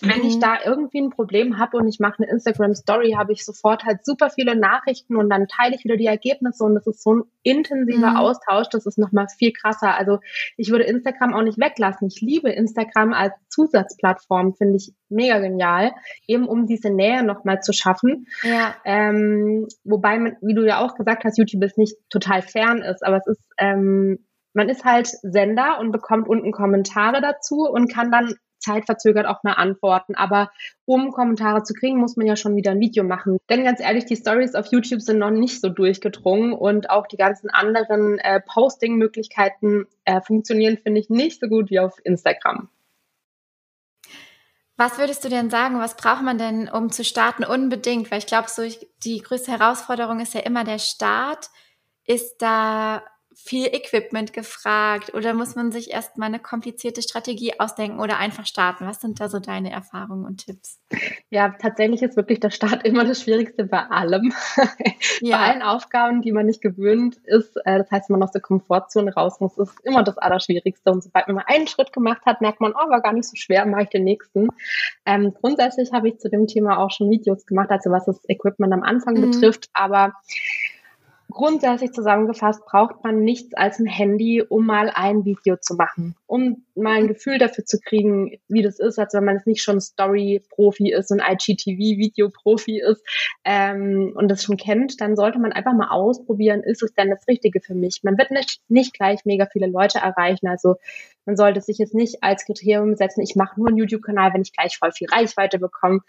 wenn mhm. ich da irgendwie ein Problem habe und ich mache eine Instagram Story, habe ich sofort halt super viele Nachrichten und dann teile ich wieder die Ergebnisse und das ist so ein intensiver mhm. Austausch, das ist nochmal viel krasser. Also ich würde Instagram auch nicht weglassen. Ich liebe Instagram als Zusatzplattform, finde ich mega genial, eben um diese Nähe nochmal zu schaffen. Ja. Ähm, wobei, man, wie du ja auch gesagt hast, YouTube ist nicht total fern ist, aber es ist ähm, man ist halt Sender und bekommt unten Kommentare dazu und kann dann zeitverzögert auch mal antworten. Aber um Kommentare zu kriegen, muss man ja schon wieder ein Video machen. Denn ganz ehrlich, die Stories auf YouTube sind noch nicht so durchgedrungen und auch die ganzen anderen äh, Posting-Möglichkeiten äh, funktionieren, finde ich, nicht so gut wie auf Instagram. Was würdest du denn sagen, was braucht man denn, um zu starten? Unbedingt, weil ich glaube, so die größte Herausforderung ist ja immer der Start. Ist da viel Equipment gefragt oder muss man sich erstmal eine komplizierte Strategie ausdenken oder einfach starten? Was sind da so deine Erfahrungen und Tipps? Ja, tatsächlich ist wirklich der Start [LAUGHS] immer das Schwierigste bei allem. [LAUGHS] Ja. bei allen Aufgaben, die man nicht gewöhnt ist. Äh, das heißt, wenn man aus der Komfortzone raus muss, ist immer das Allerschwierigste. Und sobald man mal einen Schritt gemacht hat, merkt man, oh, war gar nicht so schwer, mache ich den nächsten. Ähm, grundsätzlich habe ich zu dem Thema auch schon Videos gemacht, also was das Equipment am Anfang mhm. betrifft. Aber Grundsätzlich zusammengefasst braucht man nichts als ein Handy, um mal ein Video zu machen. Um mal ein Gefühl dafür zu kriegen, wie das ist, als wenn man es nicht schon Story-Profi ist und IGTV-Video-Profi ist ähm, und das schon kennt, dann sollte man einfach mal ausprobieren, ist es denn das Richtige für mich? Man wird nicht, nicht gleich mega viele Leute erreichen, also man sollte sich jetzt nicht als Kriterium setzen, ich mache nur einen YouTube-Kanal, wenn ich gleich voll viel Reichweite bekomme,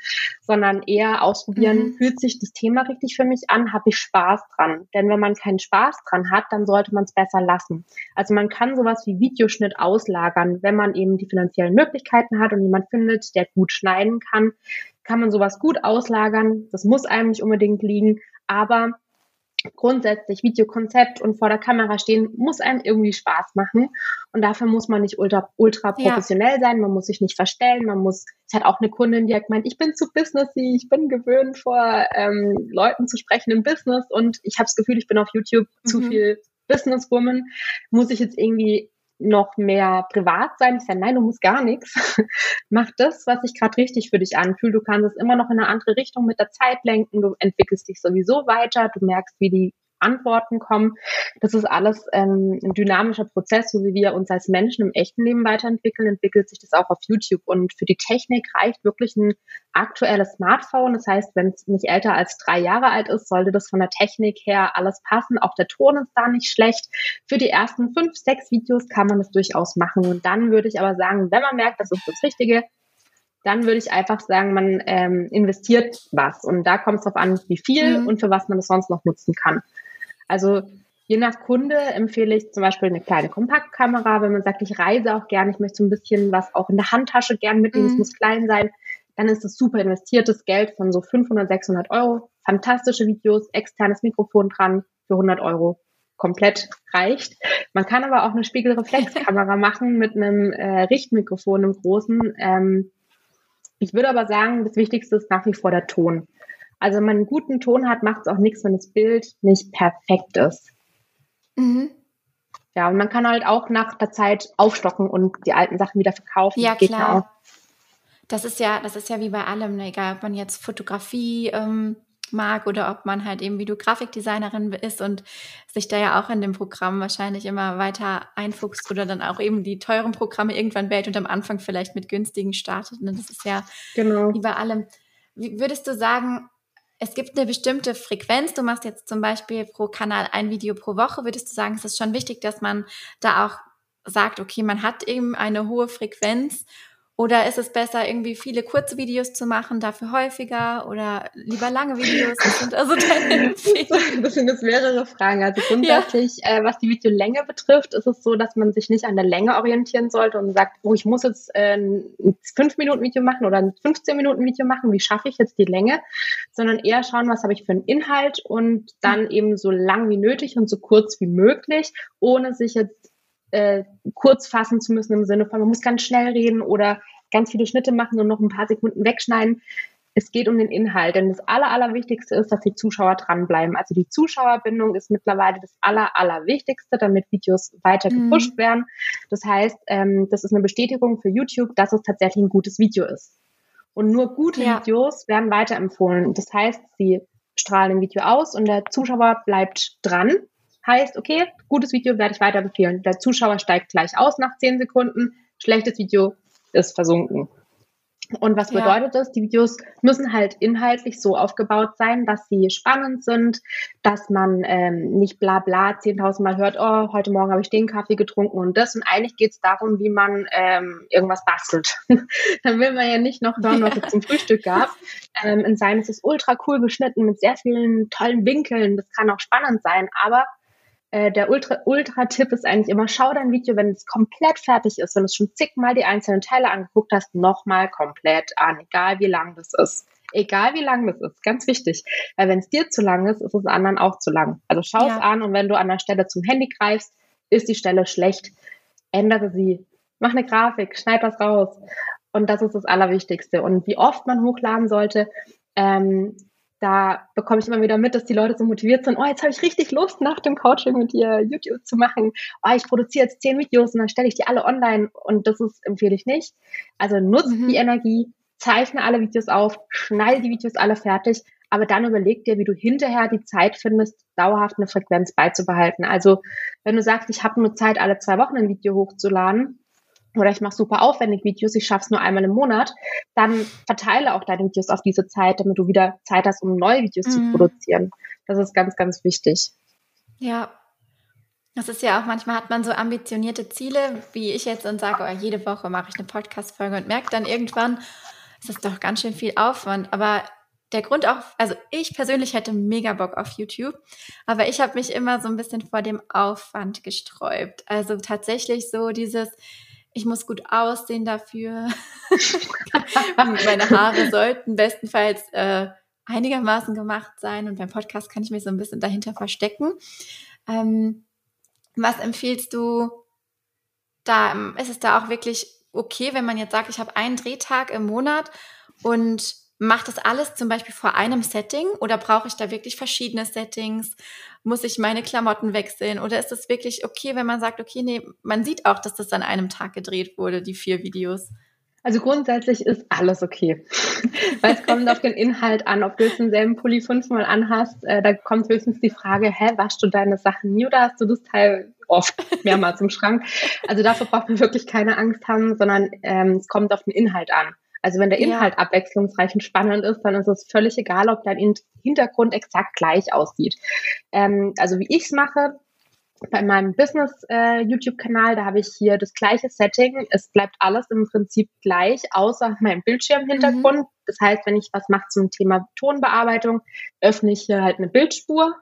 sondern eher ausprobieren, mhm. fühlt sich das Thema richtig für mich an, habe ich Spaß dran. Denn wenn man keinen Spaß dran hat, dann sollte man es besser lassen. Also man kann sowas wie Videoschnitt auslagern, wenn man eben die finanziellen Möglichkeiten hat und jemand findet, der gut schneiden kann, kann man sowas gut auslagern. Das muss einem nicht unbedingt liegen, aber grundsätzlich Videokonzept und vor der Kamera stehen, muss einem irgendwie Spaß machen. Und dafür muss man nicht ultra, ultra professionell ja. sein, man muss sich nicht verstellen, man muss, es hat auch eine Kundin, die hat gemeint, ich bin zu businessy, ich bin gewöhnt, vor ähm, Leuten zu sprechen im Business und ich habe das Gefühl, ich bin auf YouTube mhm. zu viel Businesswoman. Muss ich jetzt irgendwie noch mehr privat sein. Ich sage, nein, du musst gar nichts. [LAUGHS] Mach das, was sich gerade richtig für dich anfühlt. Du kannst es immer noch in eine andere Richtung mit der Zeit lenken. Du entwickelst dich sowieso weiter. Du merkst, wie die Antworten kommen. Das ist alles ähm, ein dynamischer Prozess, so wie wir uns als Menschen im echten Leben weiterentwickeln, entwickelt sich das auch auf YouTube. Und für die Technik reicht wirklich ein aktuelles Smartphone. Das heißt, wenn es nicht älter als drei Jahre alt ist, sollte das von der Technik her alles passen. Auch der Ton ist da nicht schlecht. Für die ersten fünf, sechs Videos kann man das durchaus machen. Und dann würde ich aber sagen, wenn man merkt, das ist das Richtige, dann würde ich einfach sagen, man ähm, investiert was. Und da kommt es darauf an, wie viel mhm. und für was man das sonst noch nutzen kann. Also je nach Kunde empfehle ich zum Beispiel eine kleine Kompaktkamera, wenn man sagt, ich reise auch gern, ich möchte so ein bisschen was auch in der Handtasche gern mitnehmen, es mhm. muss klein sein, dann ist das super investiertes Geld von so 500, 600 Euro. Fantastische Videos, externes Mikrofon dran für 100 Euro. Komplett reicht. Man kann aber auch eine Spiegelreflexkamera [LAUGHS] machen mit einem äh, Richtmikrofon im großen. Ähm, ich würde aber sagen, das Wichtigste ist nach wie vor der Ton. Also wenn man einen guten Ton hat, macht es auch nichts, wenn das Bild nicht perfekt ist. Mhm. Ja, und man kann halt auch nach der Zeit aufstocken und die alten Sachen wieder verkaufen. Ja, Geht klar. Das ist ja, das ist ja wie bei allem, ne? egal ob man jetzt Fotografie ähm, mag oder ob man halt eben wie du Grafikdesignerin ist und sich da ja auch in dem Programm wahrscheinlich immer weiter einfuchst oder dann auch eben die teuren Programme irgendwann wählt und am Anfang vielleicht mit günstigen startet. Ne? Das ist ja genau. wie bei allem. Wie würdest du sagen, es gibt eine bestimmte Frequenz. Du machst jetzt zum Beispiel pro Kanal ein Video pro Woche. Würdest du sagen, es ist schon wichtig, dass man da auch sagt, okay, man hat eben eine hohe Frequenz oder ist es besser, irgendwie viele kurze Videos zu machen, dafür häufiger oder lieber lange Videos? Das sind also deine [LAUGHS] Das sind jetzt mehrere Fragen. Also grundsätzlich, ja. äh, was die Videolänge betrifft, ist es so, dass man sich nicht an der Länge orientieren sollte und sagt, oh, ich muss jetzt äh, ein 5-Minuten-Video machen oder ein 15-Minuten-Video machen, wie schaffe ich jetzt die Länge? Sondern eher schauen, was habe ich für einen Inhalt und dann eben so lang wie nötig und so kurz wie möglich, ohne sich jetzt äh, kurz fassen zu müssen im Sinne von, man muss ganz schnell reden oder ganz viele Schnitte machen und noch ein paar Sekunden wegschneiden. Es geht um den Inhalt, denn das Aller, Allerwichtigste ist, dass die Zuschauer dranbleiben. Also die Zuschauerbindung ist mittlerweile das Aller, Allerwichtigste, damit Videos weiter mhm. gepusht werden. Das heißt, ähm, das ist eine Bestätigung für YouTube, dass es tatsächlich ein gutes Video ist. Und nur gute ja. Videos werden weiterempfohlen. Das heißt, sie strahlen ein Video aus und der Zuschauer bleibt dran heißt, okay, gutes Video werde ich weiterempfehlen. Der Zuschauer steigt gleich aus nach zehn Sekunden, schlechtes Video ist versunken. Und was bedeutet ja. das? Die Videos müssen halt inhaltlich so aufgebaut sein, dass sie spannend sind, dass man ähm, nicht bla bla 10.000 Mal hört, oh, heute Morgen habe ich den Kaffee getrunken und das. Und eigentlich geht es darum, wie man ähm, irgendwas bastelt. [LAUGHS] Dann will man ja nicht noch hören, was es zum Frühstück gab. Ähm, in seinem ist es ultra cool geschnitten mit sehr vielen tollen Winkeln. Das kann auch spannend sein, aber äh, der Ultra-Tipp ist eigentlich immer, schau dein Video, wenn es komplett fertig ist, wenn du schon zigmal die einzelnen Teile angeguckt hast, nochmal komplett an, egal wie lang das ist. Egal wie lang das ist, ganz wichtig. Weil wenn es dir zu lang ist, ist es anderen auch zu lang. Also schau es ja. an und wenn du an der Stelle zum Handy greifst, ist die Stelle schlecht, ändere sie. Mach eine Grafik, schneid was raus. Und das ist das Allerwichtigste. Und wie oft man hochladen sollte, ähm, da bekomme ich immer wieder mit, dass die Leute so motiviert sind, oh, jetzt habe ich richtig Lust, nach dem Coaching mit dir YouTube zu machen. Oh, ich produziere jetzt zehn Videos und dann stelle ich die alle online und das ist, empfehle ich nicht. Also nutzt mhm. die Energie, zeichne alle Videos auf, schneide die Videos alle fertig, aber dann überleg dir, wie du hinterher die Zeit findest, dauerhaft eine Frequenz beizubehalten. Also wenn du sagst, ich habe nur Zeit, alle zwei Wochen ein Video hochzuladen, oder ich mache super aufwendig Videos, ich schaffe es nur einmal im Monat, dann verteile auch deine Videos auf diese Zeit, damit du wieder Zeit hast, um neue Videos mhm. zu produzieren. Das ist ganz, ganz wichtig. Ja. Das ist ja auch, manchmal hat man so ambitionierte Ziele, wie ich jetzt, und sage, oh, jede Woche mache ich eine Podcast-Folge und merke dann irgendwann, es ist doch ganz schön viel Aufwand. Aber der Grund auch, also ich persönlich hätte mega Bock auf YouTube, aber ich habe mich immer so ein bisschen vor dem Aufwand gesträubt. Also tatsächlich so dieses, ich muss gut aussehen dafür. [LAUGHS] Meine Haare sollten bestenfalls äh, einigermaßen gemacht sein und beim Podcast kann ich mich so ein bisschen dahinter verstecken. Ähm, was empfiehlst du da? Ist es da auch wirklich okay, wenn man jetzt sagt, ich habe einen Drehtag im Monat und macht das alles zum Beispiel vor einem Setting oder brauche ich da wirklich verschiedene Settings? Muss ich meine Klamotten wechseln oder ist es wirklich okay, wenn man sagt, okay, nee, man sieht auch, dass das an einem Tag gedreht wurde, die vier Videos? Also grundsätzlich ist alles okay. [LAUGHS] Weil es kommt auf den Inhalt an, ob du jetzt denselben Pulli fünfmal anhast, äh, da kommt höchstens die Frage, hä, waschst du deine Sachen nie oder hast du das Teil oft [LAUGHS] mehrmals im Schrank? Also dafür braucht man wirklich keine Angst haben, sondern ähm, es kommt auf den Inhalt an. Also wenn der Inhalt ja. abwechslungsreich und spannend ist, dann ist es völlig egal, ob dein Hintergrund exakt gleich aussieht. Ähm, also wie ich es mache, bei meinem Business-YouTube-Kanal, äh, da habe ich hier das gleiche Setting. Es bleibt alles im Prinzip gleich, außer meinem Bildschirmhintergrund. Mhm. Das heißt, wenn ich was mache zum Thema Tonbearbeitung, öffne ich hier halt eine Bildspur.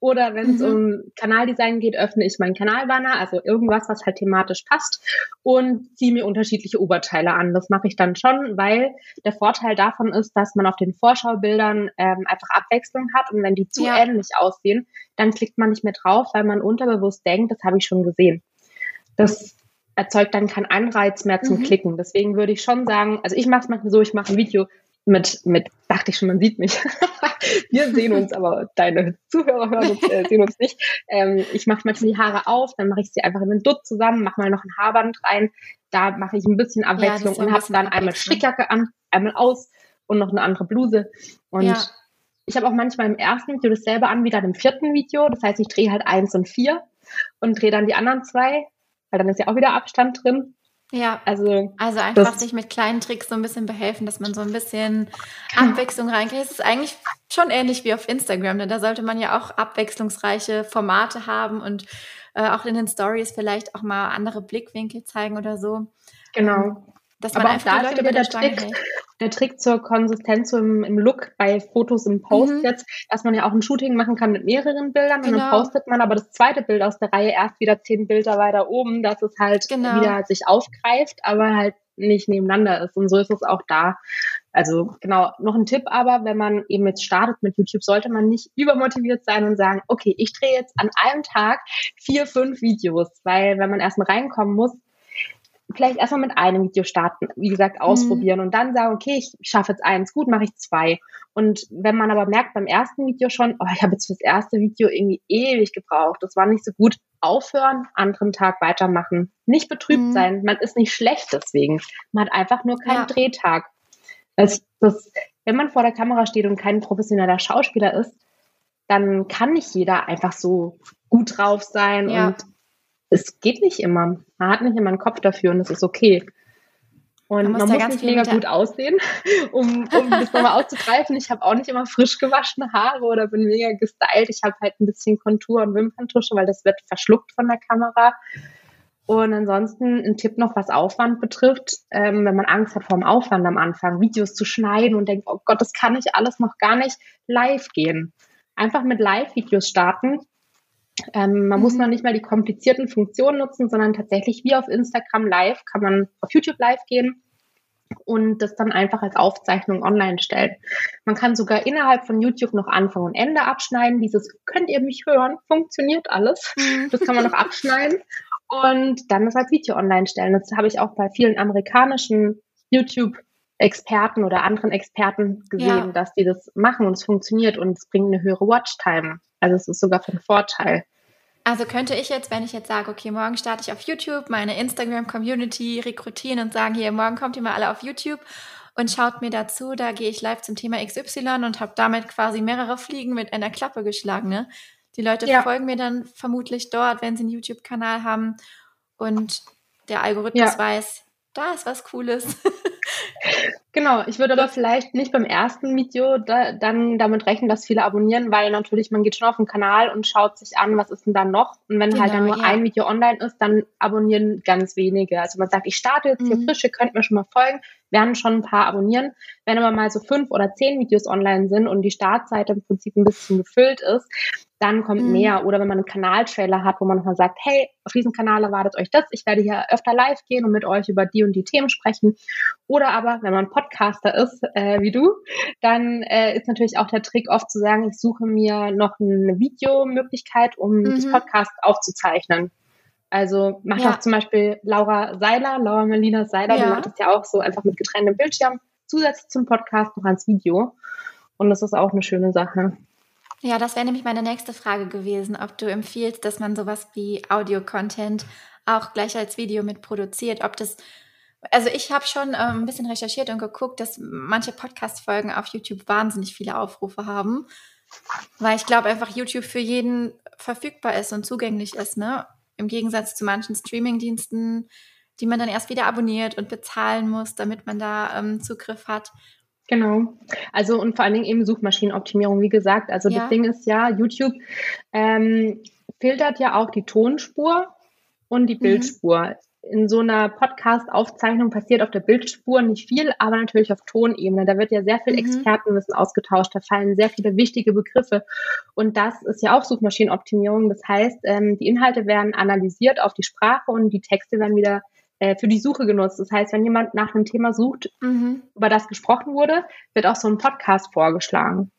Oder wenn es mhm. um Kanaldesign geht, öffne ich meinen Kanalbanner, also irgendwas, was halt thematisch passt und ziehe mir unterschiedliche Oberteile an. Das mache ich dann schon, weil der Vorteil davon ist, dass man auf den Vorschaubildern ähm, einfach Abwechslung hat und wenn die zu ja. ähnlich aussehen, dann klickt man nicht mehr drauf, weil man unterbewusst denkt, das habe ich schon gesehen. Das erzeugt dann keinen Anreiz mehr zum mhm. Klicken. Deswegen würde ich schon sagen, also ich mache es manchmal so, ich mache ein Video mit, mit, dachte ich schon, man sieht mich. [LAUGHS] Wir sehen uns, aber deine Zuhörer hören uns, äh, sehen uns nicht. Ähm, ich mache manchmal die Haare auf, dann mache ich sie einfach in den Dutt zusammen, mache mal noch ein Haarband rein. Da mache ich ein bisschen Abwechslung ja, und habe dann einmal Strickjacke an, einmal aus und noch eine andere Bluse. Und ja. ich habe auch manchmal im ersten Video dasselbe an wie dann im vierten Video. Das heißt, ich drehe halt eins und vier und drehe dann die anderen zwei weil dann ist ja auch wieder Abstand drin. Ja, also, also einfach sich mit kleinen Tricks so ein bisschen behelfen, dass man so ein bisschen Abwechslung reinkriegt. Es ist eigentlich schon ähnlich wie auf Instagram, denn da sollte man ja auch abwechslungsreiche Formate haben und äh, auch in den Stories vielleicht auch mal andere Blickwinkel zeigen oder so. Genau. Dass man Aber einfach auch da die Leute der Trick, hält der Trick zur Konsistenz so im, im Look bei Fotos im Post mhm. jetzt, dass man ja auch ein Shooting machen kann mit mehreren Bildern genau. und dann genau. postet man aber das zweite Bild aus der Reihe erst wieder zehn Bilder weiter oben, dass es halt genau. wieder sich aufgreift, aber halt nicht nebeneinander ist. Und so ist es auch da. Also genau, noch ein Tipp aber, wenn man eben jetzt startet mit YouTube, sollte man nicht übermotiviert sein und sagen, okay, ich drehe jetzt an einem Tag vier, fünf Videos, weil wenn man erstmal reinkommen muss, vielleicht erstmal mit einem Video starten, wie gesagt, ausprobieren mhm. und dann sagen, okay, ich schaffe jetzt eins, gut, mache ich zwei. Und wenn man aber merkt beim ersten Video schon, oh, ich habe jetzt fürs erste Video irgendwie ewig gebraucht, das war nicht so gut, aufhören, anderen Tag weitermachen. Nicht betrübt mhm. sein, man ist nicht schlecht deswegen. Man hat einfach nur keinen ja. Drehtag. Das, das, wenn man vor der Kamera steht und kein professioneller Schauspieler ist, dann kann nicht jeder einfach so gut drauf sein ja. und es geht nicht immer. Man hat nicht immer einen Kopf dafür und es ist okay. Und man, man muss nicht mega gut aussehen, [LAUGHS] um, um das nochmal auszugreifen. Ich habe auch nicht immer frisch gewaschene Haare oder bin mega gestylt. Ich habe halt ein bisschen Kontur und Wimperntusche, weil das wird verschluckt von der Kamera. Und ansonsten ein Tipp noch, was Aufwand betrifft, ähm, wenn man Angst hat vor dem Aufwand am Anfang, Videos zu schneiden und denkt, oh Gott, das kann ich alles noch gar nicht live gehen. Einfach mit Live-Videos starten, ähm, man mhm. muss noch nicht mal die komplizierten Funktionen nutzen, sondern tatsächlich wie auf Instagram Live kann man auf YouTube Live gehen und das dann einfach als Aufzeichnung online stellen. Man kann sogar innerhalb von YouTube noch Anfang und Ende abschneiden. Dieses könnt ihr mich hören, funktioniert alles. Mhm. Das kann man noch abschneiden und dann das als Video online stellen. Das habe ich auch bei vielen amerikanischen YouTube Experten oder anderen Experten gesehen, ja. dass die das machen und es funktioniert und es bringt eine höhere Watchtime. Also es ist sogar von Vorteil. Also könnte ich jetzt, wenn ich jetzt sage, okay, morgen starte ich auf YouTube, meine Instagram-Community rekrutieren und sagen, hier, morgen kommt ihr mal alle auf YouTube und schaut mir dazu, da gehe ich live zum Thema XY und habe damit quasi mehrere Fliegen mit einer Klappe geschlagen. Ne? Die Leute ja. folgen mir dann vermutlich dort, wenn sie einen YouTube-Kanal haben und der Algorithmus ja. weiß, da ist was Cooles. [LAUGHS] Genau, ich würde aber vielleicht nicht beim ersten Video da, dann damit rechnen, dass viele abonnieren, weil natürlich man geht schon auf den Kanal und schaut sich an, was ist denn da noch. Und wenn genau, halt dann nur ja. ein Video online ist, dann abonnieren ganz wenige. Also man sagt, ich starte jetzt hier mhm. frisch, ihr könnt mir schon mal folgen, werden schon ein paar abonnieren. Wenn aber mal so fünf oder zehn Videos online sind und die Startseite im Prinzip ein bisschen gefüllt ist, dann kommt mhm. mehr. Oder wenn man einen Kanaltrailer hat, wo man nochmal sagt, hey, auf diesem Kanal erwartet euch das, ich werde hier öfter live gehen und mit euch über die und die Themen sprechen. Oder aber, wenn man Podcaster ist, äh, wie du, dann äh, ist natürlich auch der Trick oft zu sagen, ich suche mir noch eine Videomöglichkeit, um mhm. das Podcast aufzuzeichnen. Also macht ja. auch zum Beispiel Laura Seiler, Laura Melina Seiler, ja. die macht das ja auch so einfach mit getrenntem Bildschirm, zusätzlich zum Podcast noch ans Video. Und das ist auch eine schöne Sache. Ja, das wäre nämlich meine nächste Frage gewesen, ob du empfiehlst, dass man sowas wie Audio-Content auch gleich als Video mit produziert, ob das also ich habe schon ähm, ein bisschen recherchiert und geguckt, dass manche Podcast-Folgen auf YouTube wahnsinnig viele Aufrufe haben, weil ich glaube einfach YouTube für jeden verfügbar ist und zugänglich ist, ne? Im Gegensatz zu manchen Streaming-Diensten, die man dann erst wieder abonniert und bezahlen muss, damit man da ähm, Zugriff hat. Genau. Also und vor allen Dingen eben Suchmaschinenoptimierung, wie gesagt. Also ja. das Ding ist ja, YouTube ähm, filtert ja auch die Tonspur und die mhm. Bildspur. Mhm. In so einer Podcast-Aufzeichnung passiert auf der Bildspur nicht viel, aber natürlich auf Tonebene. Da wird ja sehr viel mhm. Expertenwissen ausgetauscht, da fallen sehr viele wichtige Begriffe. Und das ist ja auch Suchmaschinenoptimierung. Das heißt, ähm, die Inhalte werden analysiert auf die Sprache und die Texte werden wieder äh, für die Suche genutzt. Das heißt, wenn jemand nach einem Thema sucht, mhm. über das gesprochen wurde, wird auch so ein Podcast vorgeschlagen.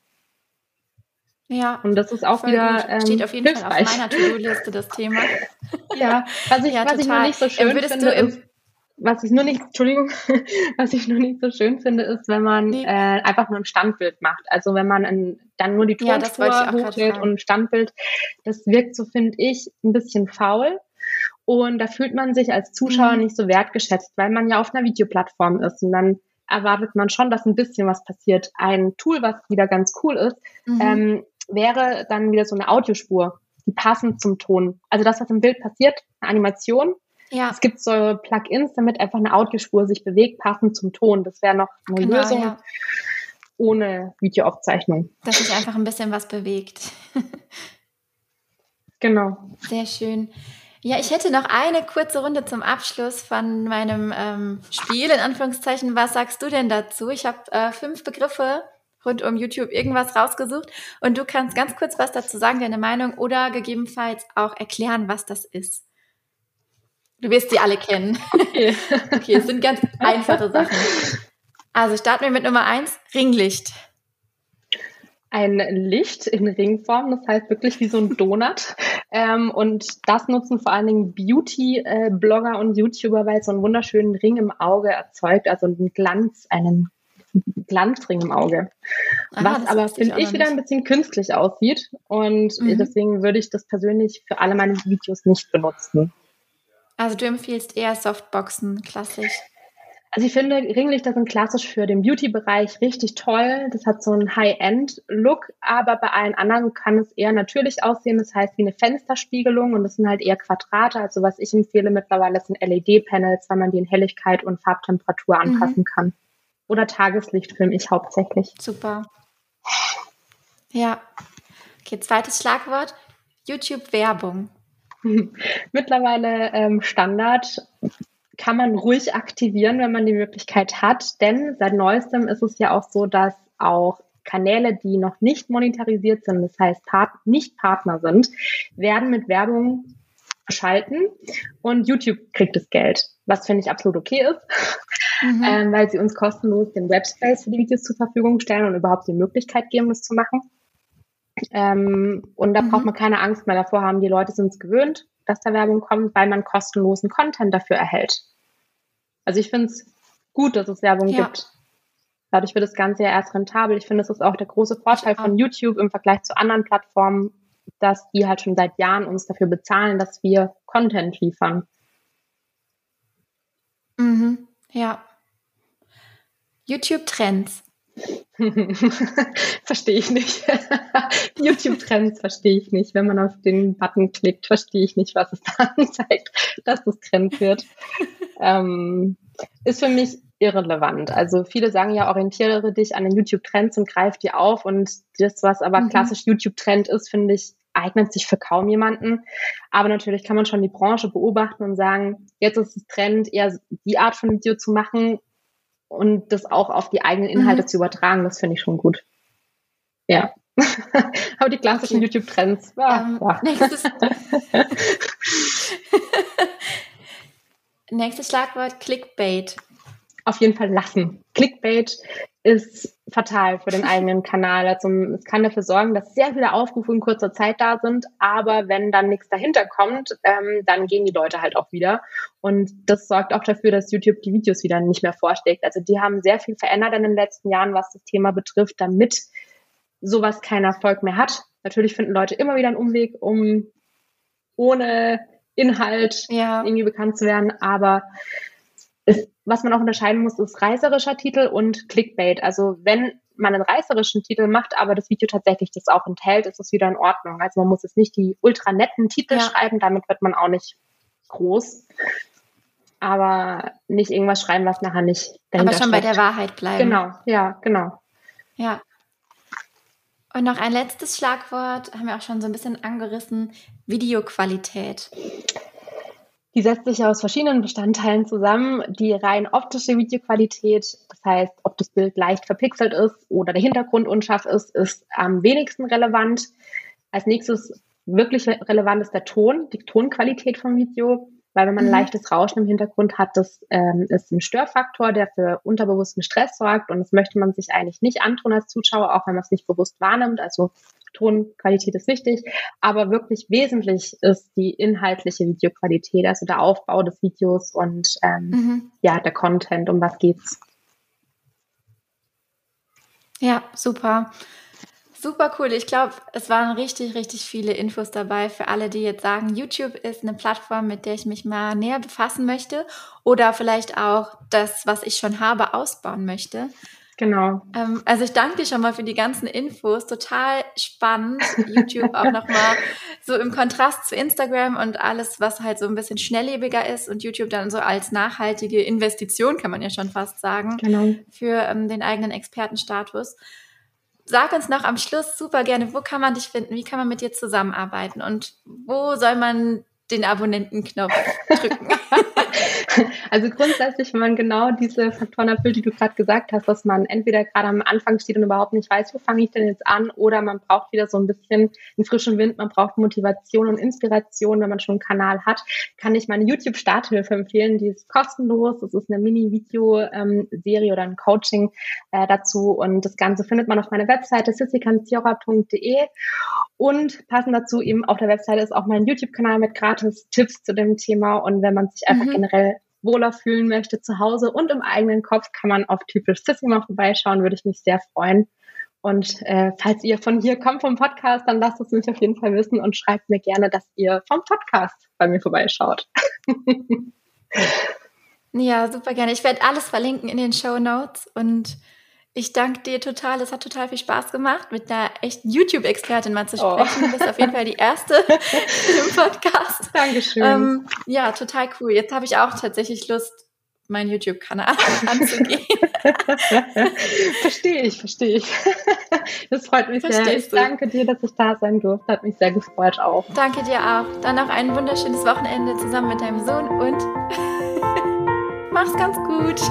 Ja. Und das ist auch wieder. Ähm, Steht auf jeden hilfreich. Fall auf meiner To-Do-Liste das Thema. [LAUGHS] ja, was ich, ja, was ich nur nicht so schön Würdest finde, ist, was ich nur nicht, Entschuldigung, [LAUGHS] was ich nur nicht so schön finde, ist, wenn man nee. äh, einfach nur ein Standbild macht. Also wenn man ein, dann nur die Tonspur ja, hochlädt und ein Standbild, das wirkt so, finde ich, ein bisschen faul. Und da fühlt man sich als Zuschauer mhm. nicht so wertgeschätzt, weil man ja auf einer Videoplattform ist und dann erwartet man schon, dass ein bisschen was passiert. Ein Tool, was wieder ganz cool ist, mhm. ähm, wäre dann wieder so eine Audiospur, die passend zum Ton. Also das, was im Bild passiert, eine Animation. Ja. Es gibt so Plugins, damit einfach eine Audiospur sich bewegt, passend zum Ton. Das wäre noch eine genau, Lösung ja. ohne Videoaufzeichnung. Dass sich einfach ein bisschen was bewegt. [LAUGHS] genau. Sehr schön. Ja, ich hätte noch eine kurze Runde zum Abschluss von meinem ähm, Spiel, in Anführungszeichen. Was sagst du denn dazu? Ich habe äh, fünf Begriffe rund um YouTube irgendwas rausgesucht und du kannst ganz kurz was dazu sagen, deine Meinung oder gegebenenfalls auch erklären, was das ist. Du wirst sie alle kennen. Okay, [LAUGHS] okay es sind ganz einfache Sachen. Also starten wir mit Nummer eins, Ringlicht ein Licht in Ringform, das heißt wirklich wie so ein Donut. [LAUGHS] ähm, und das nutzen vor allen Dingen Beauty-Blogger und YouTuber, weil es so einen wunderschönen Ring im Auge erzeugt, also einen Glanz, einen Glanzring im Auge. Aha, was aber, finde ich, wieder ein bisschen künstlich aussieht. Und mhm. deswegen würde ich das persönlich für alle meine Videos nicht benutzen. Also du empfiehlst eher Softboxen, klassisch. Also ich finde, Ringlichter sind klassisch für den Beauty-Bereich richtig toll. Das hat so einen High-End-Look, aber bei allen anderen kann es eher natürlich aussehen. Das heißt wie eine Fensterspiegelung und das sind halt eher Quadrate. Also was ich empfehle mittlerweile sind LED-Panels, weil man die in Helligkeit und Farbtemperatur mhm. anpassen mhm. kann. Oder Tageslicht filme ich hauptsächlich. Super. Ja. Okay, zweites Schlagwort. YouTube-Werbung. [LAUGHS] Mittlerweile ähm, Standard kann man ruhig aktivieren, wenn man die Möglichkeit hat. Denn seit neuestem ist es ja auch so, dass auch Kanäle, die noch nicht monetarisiert sind, das heißt Part nicht Partner sind, werden mit Werbung schalten und YouTube kriegt das Geld, was finde ich absolut okay ist, mhm. ähm, weil sie uns kostenlos den Webspace für die Videos zur Verfügung stellen und überhaupt die Möglichkeit geben, das zu machen. Ähm, und da mhm. braucht man keine Angst mehr davor haben. Die Leute sind es gewöhnt, dass da Werbung kommt, weil man kostenlosen Content dafür erhält. Also ich finde es gut, dass es Werbung ja. gibt. Dadurch wird das Ganze ja erst rentabel. Ich finde, das ist auch der große Vorteil von YouTube im Vergleich zu anderen Plattformen, dass die halt schon seit Jahren uns dafür bezahlen, dass wir Content liefern. Mhm. Ja. YouTube-Trends. [LAUGHS] verstehe ich nicht. [LAUGHS] YouTube-Trends verstehe ich nicht. Wenn man auf den Button klickt, verstehe ich nicht, was es [LAUGHS] dann zeigt, dass das Trend wird. ähm, ist für mich irrelevant. Also viele sagen ja, orientiere dich an den YouTube-Trends und greif die auf. Und das, was aber mhm. klassisch YouTube-Trend ist, finde ich, eignet sich für kaum jemanden. Aber natürlich kann man schon die Branche beobachten und sagen, jetzt ist es Trend, eher die Art von Video zu machen, und das auch auf die eigenen Inhalte mhm. zu übertragen, das finde ich schon gut. Ja. [LAUGHS] Aber die klassischen okay. YouTube-Trends. Ja, ähm. Nächstes, [LAUGHS] [LAUGHS] nächstes Schlagwort Clickbait auf jeden Fall lassen. Clickbait ist fatal für den eigenen Kanal. Also es kann dafür sorgen, dass sehr viele Aufrufe in kurzer Zeit da sind, aber wenn dann nichts dahinter kommt, ähm, dann gehen die Leute halt auch wieder. Und das sorgt auch dafür, dass YouTube die Videos wieder nicht mehr vorschlägt. Also die haben sehr viel verändert in den letzten Jahren, was das Thema betrifft, damit sowas keinen Erfolg mehr hat. Natürlich finden Leute immer wieder einen Umweg, um ohne Inhalt ja. irgendwie bekannt zu werden, aber es was man auch unterscheiden muss, ist reißerischer Titel und Clickbait. Also wenn man einen reißerischen Titel macht, aber das Video tatsächlich das auch enthält, ist es wieder in Ordnung. Also man muss jetzt nicht die ultra netten Titel ja. schreiben, damit wird man auch nicht groß. Aber nicht irgendwas schreiben, was nachher nicht Aber schon steckt. bei der Wahrheit bleiben. Genau, ja, genau. Ja. Und noch ein letztes Schlagwort, haben wir auch schon so ein bisschen angerissen, Videoqualität. Die setzt sich aus verschiedenen Bestandteilen zusammen. Die rein optische Videoqualität, das heißt, ob das Bild leicht verpixelt ist oder der Hintergrund unscharf ist, ist am wenigsten relevant. Als nächstes wirklich relevant ist der Ton, die Tonqualität vom Video. Weil wenn man mhm. leichtes Rauschen im Hintergrund hat, das ähm, ist ein Störfaktor, der für unterbewussten Stress sorgt und das möchte man sich eigentlich nicht antun als Zuschauer, auch wenn man es nicht bewusst wahrnimmt. Also Tonqualität ist wichtig, aber wirklich wesentlich ist die inhaltliche Videoqualität, also der Aufbau des Videos und ähm, mhm. ja, der Content, um was geht's. Ja, super. Super cool. Ich glaube, es waren richtig, richtig viele Infos dabei für alle, die jetzt sagen, YouTube ist eine Plattform, mit der ich mich mal näher befassen möchte oder vielleicht auch das, was ich schon habe, ausbauen möchte. Genau. Ähm, also ich danke dir schon mal für die ganzen Infos. Total spannend. YouTube auch nochmal so im Kontrast zu Instagram und alles, was halt so ein bisschen schnelllebiger ist und YouTube dann so als nachhaltige Investition, kann man ja schon fast sagen, genau. für ähm, den eigenen Expertenstatus. Sag uns noch am Schluss super gerne, wo kann man dich finden? Wie kann man mit dir zusammenarbeiten? Und wo soll man den Abonnentenknopf drücken? [LAUGHS] Also grundsätzlich, wenn man genau diese Faktoren erfüllt, die du gerade gesagt hast, dass man entweder gerade am Anfang steht und überhaupt nicht weiß, wo fange ich denn jetzt an, oder man braucht wieder so ein bisschen einen frischen Wind, man braucht Motivation und Inspiration, wenn man schon einen Kanal hat, kann ich meine YouTube-Starthilfe empfehlen. Die ist kostenlos. Das ist eine Mini-Video-Serie oder ein Coaching äh, dazu. Und das Ganze findet man auf meiner Webseite sissikanciora.de. Und passend dazu eben auf der Webseite ist auch mein YouTube-Kanal mit gratis Tipps zu dem Thema. Und wenn man sich einfach mhm. generell wohler fühlen möchte zu Hause und im eigenen Kopf, kann man auf typisch Sissy mal vorbeischauen, würde ich mich sehr freuen. Und äh, falls ihr von hier kommt vom Podcast, dann lasst es mich auf jeden Fall wissen und schreibt mir gerne, dass ihr vom Podcast bei mir vorbeischaut. [LAUGHS] ja, super gerne. Ich werde alles verlinken in den Show Notes und ich danke dir total. Es hat total viel Spaß gemacht, mit einer echten YouTube-Expertin mal zu sprechen. Oh. Du bist auf jeden Fall die erste [LAUGHS] im Podcast. Dankeschön. Ähm, ja, total cool. Jetzt habe ich auch tatsächlich Lust, meinen YouTube-Kanal [LAUGHS] anzugehen. [LAUGHS] verstehe ich, verstehe ich. Das freut mich Verstehst sehr. Ich du? danke dir, dass ich da sein durfte. Hat mich sehr gefreut auch. Danke dir auch. Dann noch ein wunderschönes Wochenende zusammen mit deinem Sohn und mach's ganz gut.